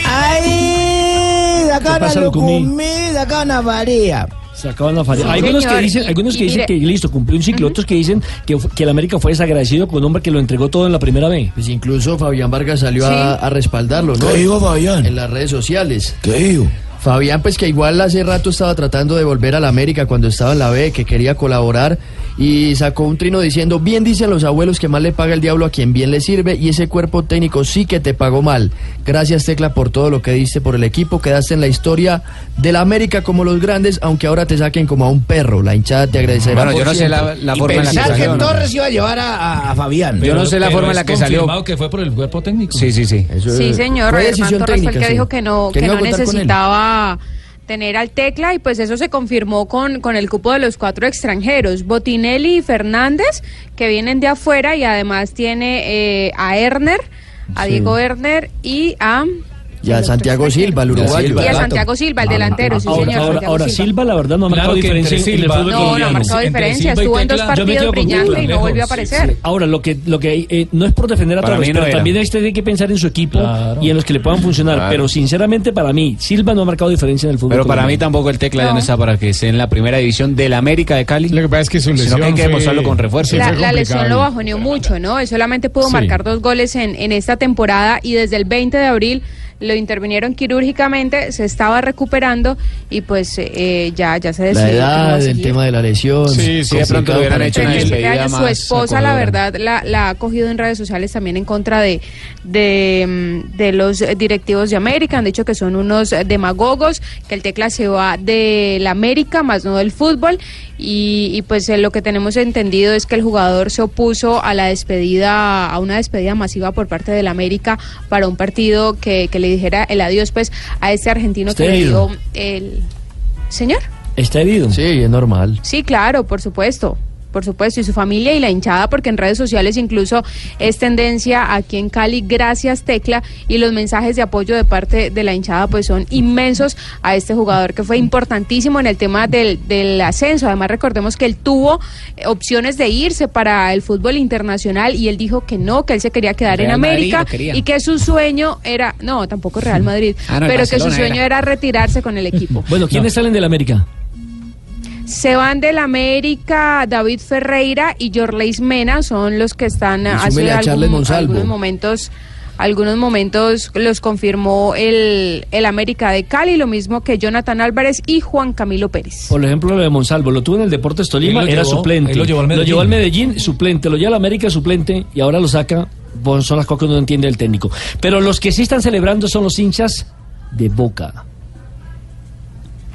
¡Ay! Sacaban pasa, a Lucumí? Lucumí, sacaban a Faría. Se acaban fallar. Sí, Hay algunos que dicen, algunos que, dicen que listo, cumplió un ciclo, otros que dicen que, que el América fue desagradecido con un hombre que lo entregó todo en la primera vez. Pues incluso Fabián Vargas salió a, a respaldarlo, ¿no? ¿Qué dijo Fabián? En las redes sociales. ¿Qué dijo? Fabián, pues que igual hace rato estaba tratando de volver a la América cuando estaba en la B, que quería colaborar y sacó un trino diciendo, bien dicen los abuelos que mal le paga el diablo a quien bien le sirve y ese cuerpo técnico sí que te pagó mal. Gracias Tecla por todo lo que diste por el equipo, quedaste en la historia de la América como los grandes, aunque ahora te saquen como a un perro. La hinchada te agradecerá. Bueno, yo por no sé la- la forma en la que salió, ¿no? Torres iba a llevar a, a- a Fabián. Yo no sé la forma en la que salió. que fue por el cuerpo técnico. Sí, sí, sí. Sí, señor. fue decisión Torres fue el técnica, que sí. dijo que no, Que que no necesitaba tener al tecla y pues eso se confirmó con, con el cupo de los cuatro extranjeros, Botinelli y Fernández, que vienen de afuera y además tiene eh, a Erner, a Sí. Diego Erner y a... Y a Santiago Silva, el uruguayo. Y a Santiago Silva, el delantero, sí, ahora, señor. ahora, Silva. La verdad, no ha marcado diferencia en el fútbol No, no ha marcado diferencia. Estuvo en dos partidos Tecla, y no volvió a aparecer. Ahora, lo que, lo que eh, no es por defender a mí no pero también este tiene que pensar en su equipo Claro. y en los que le puedan funcionar. Claro. Pero sinceramente, para mí, Silva no ha marcado diferencia en el fútbol Pero para mí tampoco el tecla ya no está para que esté en la primera división del América de Cali. Lo que pasa es que su Sino lesión que hay que demostrarlo con refuerzo. La, lesión lo bajoneó mucho, ¿no? Él solamente pudo marcar dos goles en, en esta temporada y desde el 20 de abril lo intervinieron quirúrgicamente, se estaba recuperando y pues eh, ya, ya se decidió. La que no edad, el tema de la lesión. Sí, sí, de pronto hubieran hecho el una 37 técnico. despedida su esposa, la verdad, la, la ha cogido en redes sociales también en contra de, de, de los directivos de América. Han dicho que son unos demagogos, que el tecla se va de la América, más no del fútbol. Y, y, pues eh, lo que tenemos entendido es que el jugador se opuso a la despedida, a una despedida masiva por parte del América para un partido que, que le dijera el adiós pues a este argentino Está que le herido. dio el señor. Está herido. Sí, es normal. Sí, claro, por supuesto. Por supuesto, y su familia y la hinchada, porque en redes sociales incluso es tendencia aquí en Cali, gracias Tecla, y los mensajes de apoyo de parte de la hinchada pues son inmensos a este jugador que fue importantísimo en el tema del, del ascenso. Además, recordemos que él tuvo eh, opciones de irse para el fútbol internacional y él dijo que no, que él se quería quedar en Real América y que su sueño era, no, tampoco Real Madrid, Ah, no, pero que su sueño era. era retirarse con el equipo. Bueno, ¿quiénes salen del América? Se van del América David Ferreira y Jorleis Mena, son los que están hace algún- Monsalvo. algunos momentos algunos momentos los confirmó el, el América de Cali, lo mismo que Jonathan Álvarez y Juan Camilo Pérez. Por ejemplo, lo de Monsalvo, lo tuvo en el Deportes Tolima, era llevó, suplente. lo llevó al Medellín. al Medellín, suplente, lo lleva al América, suplente, y ahora lo saca. Bueno, son las cosas que uno no entiende el técnico. Pero los que sí están celebrando son los hinchas de Boca.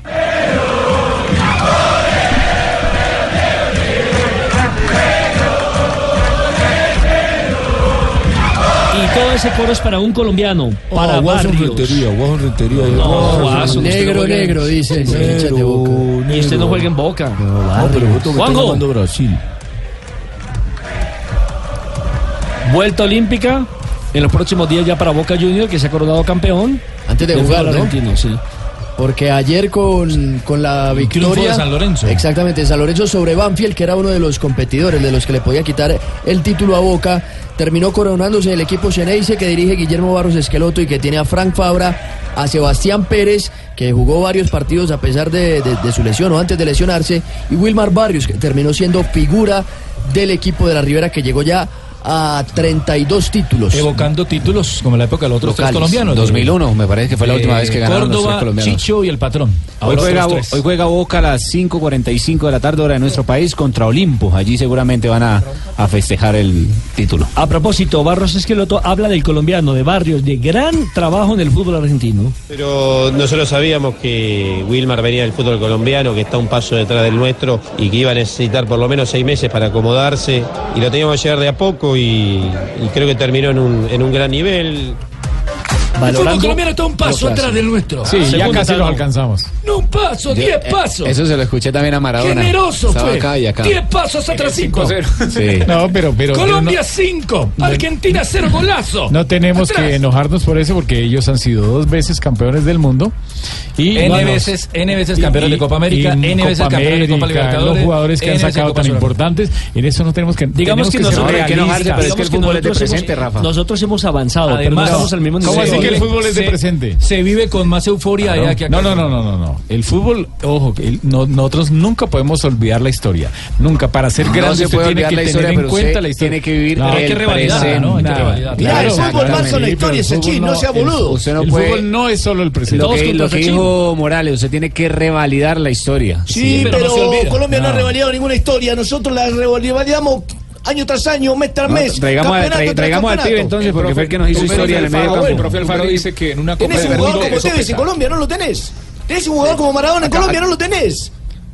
Y todo ese coro es para un colombiano, para Ah, Watson Barrios. Rentería, Rentería. No, usted negro, no negro, dice Negro, hincha de Boca. Y usted no juega en Boca. No, pero Juanjo. Brasil. Vuelta olímpica en los próximos días ya para Boca Junior, que se ha coronado campeón. Antes de jugar, ¿no? argentino, sí. Porque ayer con, con la victoria. de San Lorenzo. Exactamente, San Lorenzo sobre Banfield, que era uno de los competidores, de los que le podía quitar el título a Boca. Terminó coronándose el equipo Xeneize, que dirige Guillermo Barros Esqueloto y que tiene a Frank Fabra, a Sebastián Pérez, que jugó varios partidos a pesar de, de- de su lesión o antes de lesionarse, y Wilmar Barrios, que terminó siendo figura del equipo de la Ribera, que llegó ya a 32 títulos. Evocando títulos como en la época de los otros tres colombianos. 2001, me parece que fue la última vez que ganaron los tres Córdoba, colombianos. Chicho y el patrón. Hoy juega, hoy juega Boca a las 5.45 de la tarde hora de nuestro país contra Olimpo. Allí seguramente van a, a festejar el título. A propósito, Barros Esqueloto habla del colombiano, de Barrios, de gran trabajo en el fútbol argentino. Pero nosotros sabíamos que Wilmar venía del fútbol colombiano, que está un paso detrás del nuestro y que iba a necesitar por lo menos seis meses para acomodarse. Y lo teníamos que llegar de a poco y, creo que terminó en un, en un gran nivel. El fútbol colombiano está un paso atrás del nuestro. Sí, ya casi los alcanzamos. No un paso, diez eh, pasos. Eso se lo escuché también a Maradona. Generoso Estaba fue. acá y acá. Diez pasos atrás cinco. Sí. No, pero, pero. Colombia 5, Argentina 0 golazo. No tenemos Atrás. que enojarnos por eso porque ellos han sido dos veces campeones del mundo. Y N veces- N veces campeones de Copa América, y N veces campeones de Copa América, Libertadores, Los jugadores que N han sacado tan importantes. En eso no tenemos que. Digamos tenemos que ser nosotros, realistas. digamos que nosotros hemos- Nosotros hemos avanzado, pero no Además, estamos al mismo nivel. ¿Cómo así que el fútbol es de Se- presente? Se vive con más euforia Claro. allá que acá. No, no, no, no, no, no. El fútbol, ojo, el- no- nosotros nunca podemos olvidar la historia. Nunca. Para ser No grande se usted puede tiene olvidar que la tener historia, en cuenta la historia. tiene que vivir No, el hay que presente. ¿no? Hay que Nah, revalidarla. claro, Claro, el fútbol marca la historia, ese chin, fútbol no sea boludo. El, fútbol no es solo el presente. Lo que, lo que dijo Morales, usted tiene que revalidar la historia. Sí, pero, Colombia no. ha revalidado ninguna historia. Nosotros la revalidamos año tras año, mes tras mes. traigamos al pibe entonces, porque fue el que nos hizo historia en el medio campo. El profe Alfaro dice que en una Tenés un jugador como Tevez en Colombia, no lo tenés. Tenés un jugador como Maradona en Colombia, no lo tenés.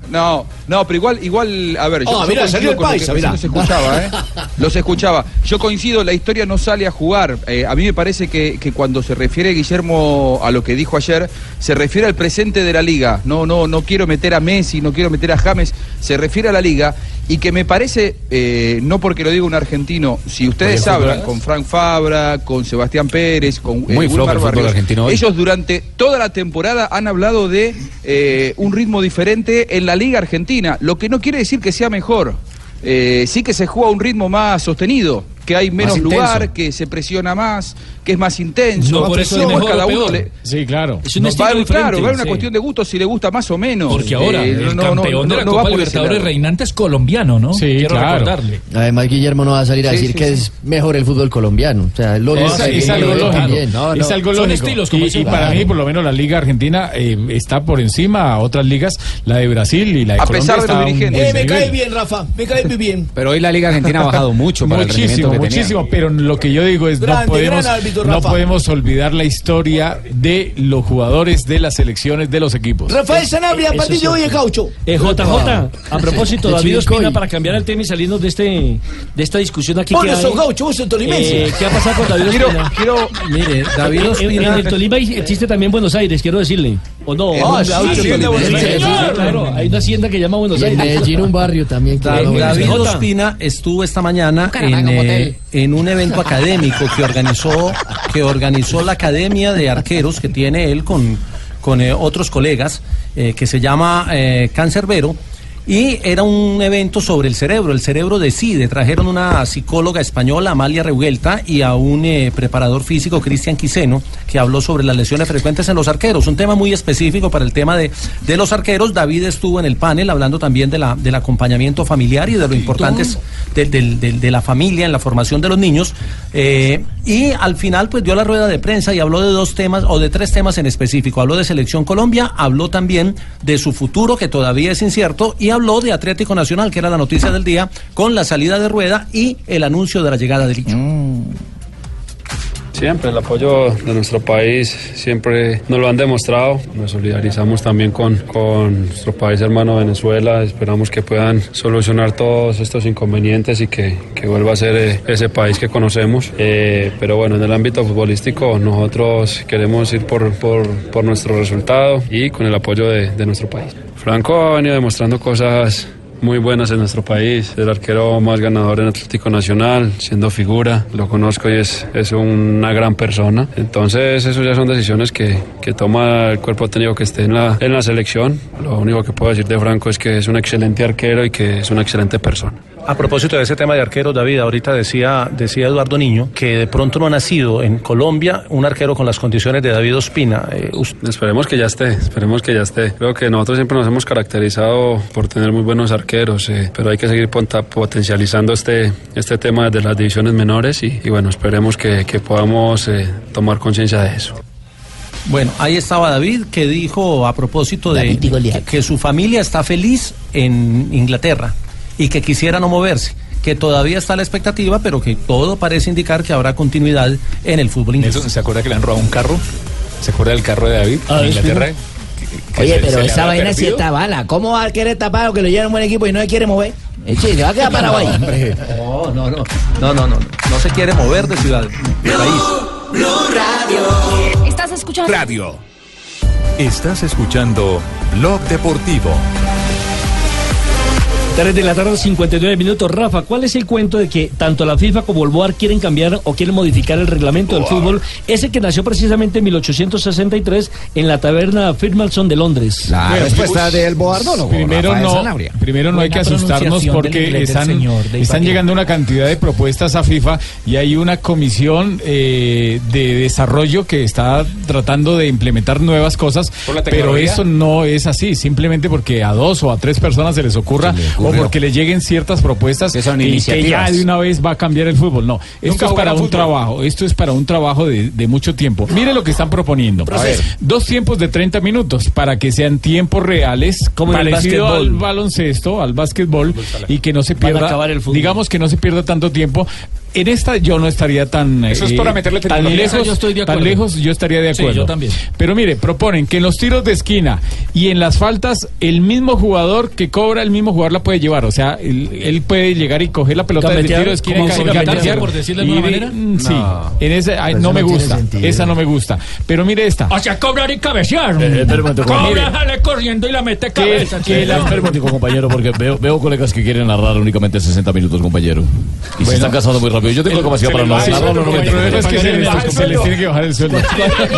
No, no, pero igual, igual, a ver, yo, Ah, yo mirá, coincido salió el con lo paisa, que mirá. recién los escuchaba, ¿eh? Los escuchaba. Yo coincido, la historia no sale a jugar. Eh, a mí me parece que, que cuando se refiere Guillermo a lo que dijo ayer, se refiere al presente de la liga. No, no, no quiero meter a Messi, no quiero meter a James, se refiere a la liga. Y que me parece, eh, no porque lo diga un argentino, si ustedes hablan con Frank Fabra, con Sebastián Pérez, con Muy flojo Wilmar el Barrios, argentino hoy. ellos durante toda la temporada han hablado de eh, un ritmo diferente en la Liga Argentina, lo que no quiere decir que sea mejor. Eh, sí que se juega a un ritmo más sostenido, que hay menos lugar, que se presiona más, que es más intenso. No por eso es mejor cada uno le- Sí, claro. No, va, claro, va una cuestión de gusto si le gusta más o menos. Porque ahora Eh, el no, campeón no, de la Copa Libertadores reinante es colombiano, ¿no? Sí, Quiero claro. recordarle. Además, Guillermo no va a salir a Sí, decir sí, que sí. es mejor el fútbol colombiano. O sea, lo Es, es algo lógico. es algo Son lógico. estilos, como y, y para mí, por lo menos, la Liga Argentina eh, está por encima a otras ligas, la de Brasil y la de A Colombia. pesar de los a un dirigentes. Eh, me cae bien, Rafa. Me cae muy bien. Pero hoy la Liga Argentina ha bajado mucho para el Muchísimo, rendimiento que tenía. muchísimo, pero lo que yo digo es no podemos no podemos olvidar la historia de los jugadores de las selecciones de los equipos. Rafael Sanabria, a Eso partir es de hoy en cierto. Gaucho. Eh, JJ, a propósito, David. Ospina, para cambiar el tema y salirnos de este de esta discusión aquí sos gaucho, vos sos tolimense. eh, ¿Qué ha pasado con David Ospina? quiero- Mire, David en- en- Ospina- En, el Tolima existe también Buenos Aires, quiero decirle. ¿O no? Ah, claro, hay una hacienda que llama Buenos Y en Aires. Medellín un barrio también. David. Ospina estuvo esta mañana en, eh. En un evento académico que organizó, que organizó la Academia de Arqueros que tiene él con, con eh, otros colegas, eh, que se llama eh, Cancerbero. Y era un evento sobre el cerebro. El cerebro decide. Trajeron una psicóloga española, Amalia Revuelta, y a un eh, preparador físico, Cristian Quiseno, que habló sobre las lesiones frecuentes en los arqueros. Un tema muy específico para el tema de, de los arqueros. David estuvo en el panel hablando también de la, del acompañamiento familiar y de lo importante de la familia en la formación de los niños. Eh, y al final, pues dio la rueda de prensa y habló de dos temas o de tres temas en específico. Habló de Selección Colombia, habló también de su futuro, que todavía es incierto, y habló de Atlético Nacional, que era la noticia del día, con la salida de rueda y el anuncio de la llegada de Licho. Siempre el apoyo de nuestro país, siempre nos lo han demostrado. Nos solidarizamos también con, con nuestro país hermano Venezuela. Esperamos que puedan solucionar todos estos inconvenientes y que, que vuelva a ser eh, ese país que conocemos. Eh, pero bueno, en el ámbito futbolístico nosotros queremos ir por, por, por nuestro resultado y con el apoyo de, de nuestro país. Franco ha venido demostrando cosas muy buenas en nuestro país. El arquero más ganador en Atlético Nacional, siendo figura. Lo conozco y es, es una gran persona. Entonces, eso ya son decisiones que, que toma el cuerpo técnico que esté en la, en la selección. Lo único que puedo decir de Franco es que es un excelente arquero y que es una excelente persona. A propósito de ese tema de arqueros, David, ahorita decía, decía Eduardo Niño que de pronto no ha nacido en Colombia un arquero con las condiciones de David Ospina. Eh, Esperemos que ya esté, esperemos que ya esté. Creo que nosotros siempre nos hemos caracterizado por tener muy buenos arqueros, eh, pero hay que seguir potencializando este, este tema de las divisiones menores y, y bueno, esperemos que, que podamos eh, tomar conciencia de eso. Bueno, ahí estaba David que dijo a propósito de que, que su familia está feliz en Inglaterra y que quisiera no moverse, que todavía está la expectativa, pero que todo parece indicar que habrá continuidad en el fútbol inglés. ¿se acuerda que le han robado un carro? ¿Se acuerda del carro de David Ah, en ¿es Inglaterra? mismo? Que- que Oye, se- pero se esa vaina sí está bala. ¿Cómo va a querer tapar que lo lleven un buen equipo y no se quiere mover? Eh, se va a quedar parado ahí. No, no, no, no, no, no, no se quiere mover de ciudad, de país. Estás escuchando Radio. Estás escuchando Blog Deportivo. 3 de la tarde, 59 minutos. Rafa, ¿cuál es el cuento de que tanto la FIFA como el BOAR quieren cambiar o quieren modificar el reglamento del fútbol? Ese que nació precisamente en 1863 en la taberna Firmalson de Londres. La respuesta del boardólogo. Primero Rafael no, primero no hay que asustarnos porque inglés están, señor llegando una cantidad de propuestas a FIFA y hay una comisión eh, de desarrollo que está tratando de implementar nuevas cosas, ¿Por la pero eso no es así, simplemente porque a dos o a tres personas se les ocurra o porque le lleguen ciertas propuestas Que son que, que ya de una vez va a cambiar el fútbol. No, esto es para un fútbol. trabajo, esto es para un trabajo de, de mucho tiempo. Mire lo que están proponiendo. A ver. Dos tiempos de 30 minutos para que sean tiempos reales, Como parecido al baloncesto, al básquetbol, y que no se Van a pierda, acabar el fútbol. digamos que no se pierda tanto tiempo. En esta yo no estaría tan Eso es para meterle tan lejos, Yo estoy de tan acuerdo. lejos yo estaría de Sí, acuerdo. yo también. Pero mire, proponen que en los tiros de esquina y en las faltas el mismo jugador que cobra el mismo jugador la puede llevar, o sea, él, él puede llegar y coger la pelota del tiro de esquina y como ca- si y gambetear, gambetear, por decirlo de alguna manera. mm, Sí, No. en ese ay, Pues no me no tiene gusta, sentido. esa no me gusta. Pero mire esta. O sea, cobrar y cabecear. Eh, espera un momento, Cobra, mire. sale corriendo y la mete cabeza. que la- Espera un momentico, compañero, porque veo, veo colegas que quieren narrar únicamente 60 minutos, compañero. Y se están cansando muy rápido. Yo tengo El- capacidad para narrar. el narrar sueldo, los el 90 problema es que se les, tiene que bajar el sueldo.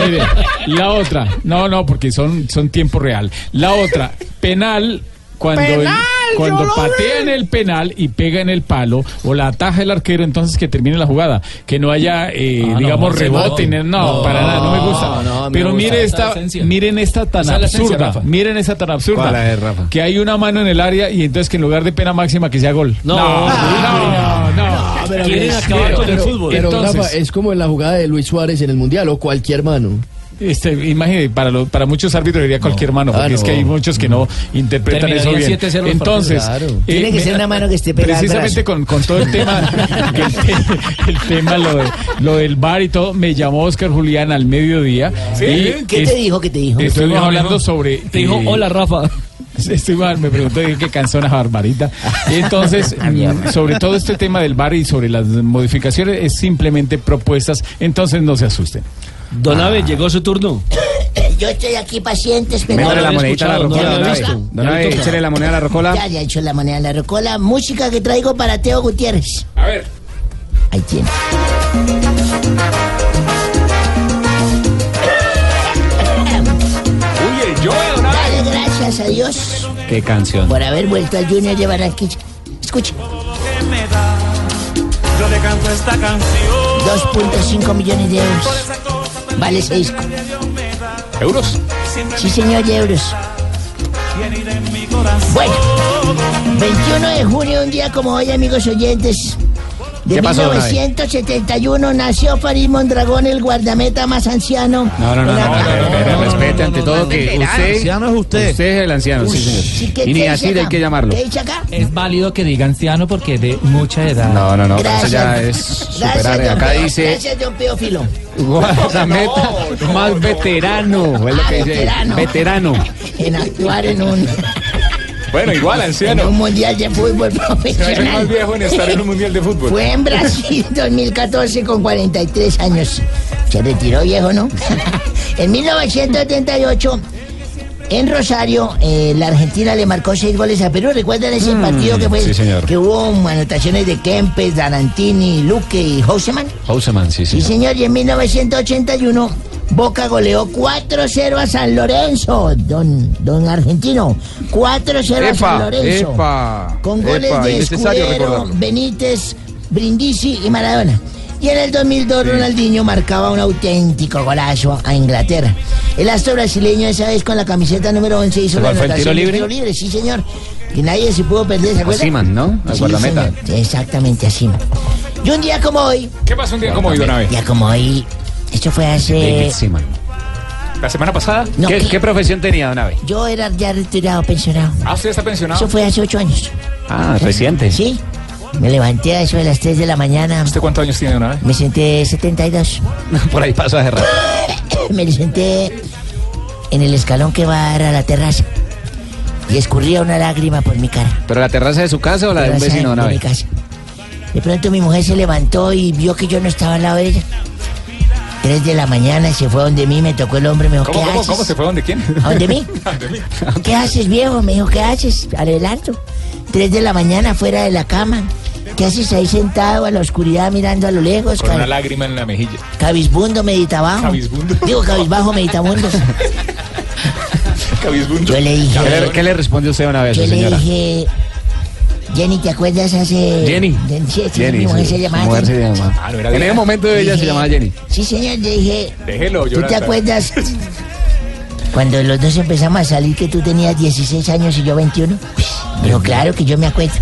Mire, la otra, no, no, porque son, son tiempo real. La otra, penal cuando, el- ¡Penal! Cuando ¡Yo lo patea en el penal y pega en el palo o la ataja el arquero, entonces que termine la jugada. Que no haya, eh, Ah, digamos, no, rebote. no. No, no, para nada, no me gusta. no, me Pero gusta mire esta, miren esta tan esencia, absurda. Miren esta tan absurda. ¿Cuál es, Rafa? Que hay una mano en el área y entonces que en lugar de pena máxima que sea gol. No, no, no. Quieren acabar con el fútbol. Pero Entonces- Rafa, es como en la jugada de Luis Suárez en el Mundial o cualquier mano. Este, imagínate, para, lo- para muchos árbitros diría cualquier mano, porque Ah, es que hay muchos que no interpretan eso bien. 7-0 los Entonces. Claro. Tiene que me- ser una mano que esté pegada Precisamente con, con todo el tema, el, te- el tema lo, de- lo del bar y todo, me llamó Oscar Julián al mediodía. y ¿Qué es- te dijo? ¿Qué te dijo? Estuvimos hablando sobre. Te dijo, eh, hola Rafa. Estuvimos- me preguntó dije, qué canción es barbarita. Y entonces, mm, sobre todo este tema del bar y sobre las modificaciones, es simplemente propuestas, entonces no se asusten. Don Abe, llegó su turno. Yo estoy aquí paciente esperando. la monedita a la no rocola, lo don. Don Abe, échale la moneda a la rocola. Ya, ya he hecho la moneda en la rocola. Música que traigo para Teo Gutiérrez. A ver. Ahí tiene. Uy, yo, don Abe. Dale gracias a Dios Qué canción. por haber vuelto al Junior de Barranquilla. Escucha. Yo le canto esta canción. 2.5 millones de euros. Vale ese disco. ¿Euros? Sí, señor, de euros. Bueno, 21 de junio, un día como hoy, amigos oyentes. De ¿Qué pasó, don Abe? 1971 nació Farid Mondragón, el guardameta más anciano. No, no, no, la no, respete ante todo que usted, Anciano es usted. Usted es el anciano, sí, Sí, señor. ¿qué- Y ni dice así acá? hay que llamarlo. ¿Qué dice acá? Es válido que diga anciano porque de mucha edad. No, no, no, eso Gracias. ya es Gracias, superar. don Acá Peo- dice Gracias, don guardameta más veterano. Es lo Ah, que dice. veterano. Veterano. En actuar en un, Bueno, igual, en anciano. un mundial de fútbol Es más profesional. viejo en estar en un mundial de fútbol. Fue en Brasil 2014 con 43 años. Se retiró viejo, ¿no? en 1978, en Rosario, eh, la Argentina le marcó seis goles a Perú. ¿Recuerdan ese partido que fue? sí, señor. Que hubo anotaciones de Kempes, Danantini, Luque y Houseman. Houseman, sí, Sí, señor. señor, y en 1981 Boca goleó 4-0 a San Lorenzo, don, don argentino. 4-0 a San Lorenzo. epa, Con goles epa, de Escudero. Benítez, Brindisi y Maradona. Y en el 2002 Ronaldinho marcaba un auténtico golazo a Inglaterra. El astro brasileño esa vez con la camiseta número 11 hizo la ¿Cuál fue el anotación tiro libre? tiro libre, sí señor. Que nadie se pudo perder, ¿se acuerdan? ¿no? Al Sí, guardameta. señor. Exactamente, así. Y un día como hoy, ¿Qué pasó un día como hoy, don Abe? un día como hoy, esto fue hace... David Seaman. ¿La semana pasada? No, ¿Qué, ¿qué? qué profesión tenía, don Abe? Yo era ya retirado, pensionado. Ah, ¿usted está pensionado? Eso fue hace ocho años. Ah, reciente. Sí. Me levanté a eso de las 3 de la mañana. ¿Usted cuántos años tiene, don Abe? Me senté 72. Por ahí pasó hace rato. Me senté en el escalón que va a dar a la terraza. Y escurría una lágrima por mi cara. ¿Pero la terraza de su casa o la de un vecino, don de mi casa. De pronto mi mujer se levantó y vio que yo no estaba al lado de ella. 3 de la mañana y se fue donde mí, me tocó el hombre, me dijo, ¿Cómo, ¿qué cómo, haces? cómo se fue? ¿Dónde quién? ¿A dónde mí? ¿Qué haces, viejo? Me dijo, ¿qué haces? Adelanto. Tres de la mañana fuera de la cama. ¿Qué haces ahí sentado a la oscuridad mirando a lo lejos? Con una lágrima en la mejilla. Cabizbundo, meditabajo. Cabizbundo. Digo, cabizbajo, meditabundo. Cabizbundo. Yo le dije... ¿Qué le, qué le respondió usted una vez, Yo le dije... Jenny, ¿te acuerdas hace... Jenny. Jen- sí, sí, Jenny, mi mujer sí, se llamaba mujer Jenny. se llamaba. Ah, no era En ese momento ella se Dije- llamaba Jenny. Sí, señor, le dije... Déjelo, ¿Tú te acuerdas cuando los dos empezamos a salir que tú tenías 16 años y yo 21? Dijo, claro que yo me acuerdo.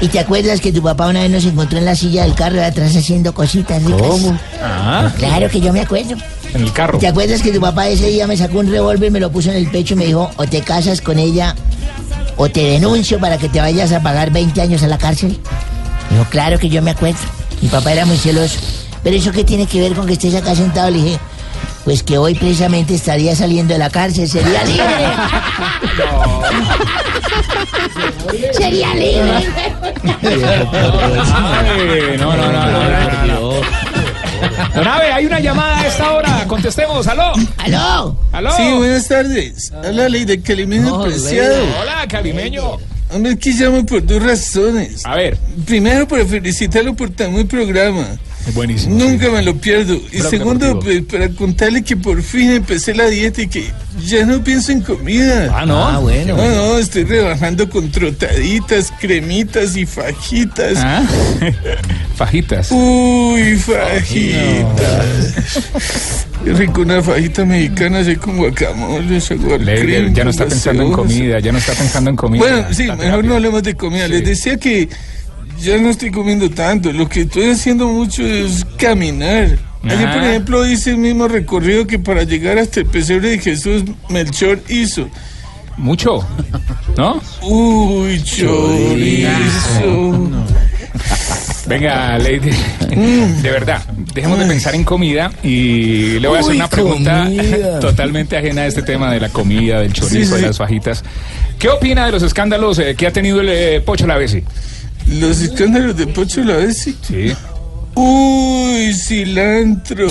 ¿Y te acuerdas que tu papá una vez nos encontró en la silla del carro de atrás haciendo cositas ricas? ¿Cómo? Ah, Claro que yo me acuerdo. en el carro. ¿Te acuerdas que tu papá ese día me sacó un revólver, me lo puso en el pecho y me dijo, o te casas con ella o te denuncio para que te vayas a pagar 20 años a la cárcel? Dijo, claro que yo me acuerdo. Mi papá era muy celoso. Pero eso qué tiene que ver con que estés acá sentado, le dije. Pues que hoy precisamente estaría saliendo de la cárcel, sería libre. sería libre. Ay, no, no, no, no, no, no. Abe, hay una llamada a esta hora. Contestemos. ¿Aló? ¿Aló? ¿Aló? Sí, buenas tardes. Habla ley de Calimeño Preciado. Hola, calimeño. Hombre, aquí llamo por dos razones. A ver. Primero, para felicitarlo por tan buen programa. Buenísimo. Nunca me lo pierdo. Y segundo, deportivo. pues, para contarle que por fin empecé la dieta y que ya no pienso en comida. Ah, ¿no? Ah, bueno. No, no, estoy rebajando con trotaditas, cremitas y fajitas. Ah, Fajitas. Uy, fajitas. Qué rico una fajita mexicana así con guacamole, ya no está pensando en comida, ya no está pensando en comida. Bueno, sí, mejor no hablemos de comida. Les decía que ya no estoy comiendo tanto. Lo que estoy haciendo mucho es caminar. Allí, por ejemplo, hice el mismo recorrido que para llegar hasta el pesebre de Jesús Melchor hizo. Mucho, ¿no? Uy, chorizo. Venga, Lady, de verdad, dejemos de pensar en comida y le voy a hacer una pregunta comida. totalmente ajena a este tema de la comida, del chorizo, Sí, sí. de las fajitas. ¿Qué opina de los escándalos eh, que ha tenido el eh, Pocho Lavesi? Los escándalos de Pocho la vez Sí. Uy, cilantro.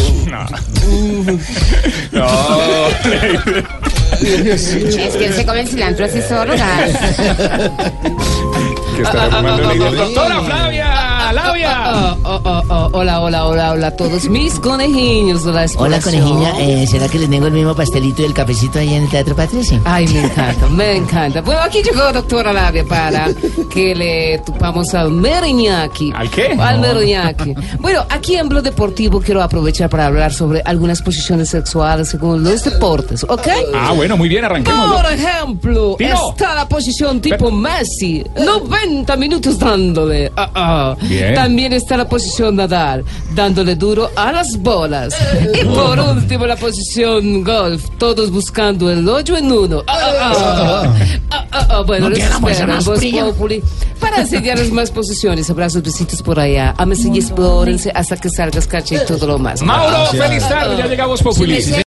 Es que él se come el cilantro así solo, ¿Qué está fumando Lady? Doctora Flavia, Flavia. Oh, oh, oh, Hola, hola, hola, hola a todos mis conejillos de la Hola, conejilla. Eh, ¿Será que les tengo el mismo pastelito y el cafecito ahí en el Teatro Patricio? Ay, me encanta, me encanta. Bueno, aquí llegó doctora Labia para que le tupamos al meriñaki. ¿Al qué? Al No. meriñaki. Bueno, aquí en Blog Deportivo quiero aprovechar para hablar sobre algunas posiciones sexuales según los deportes, ¿ok? Ah, bueno, muy bien, arranquemos. Por ejemplo, Tino. está la posición tipo Messi, 90 minutos dándole. Ah. Bien. También está la posición Nadal, dándole duro a las bolas. Y por último, la posición golf, todos buscando el hoyo en uno. Ah. Bueno, No les espero Voz. Populi para enseñarles más posiciones. Abrazos, besitos por allá. Ámense y explórense hasta que salgas caché y todo lo más. Mauro, feliz tarde, ya llegamos Populi.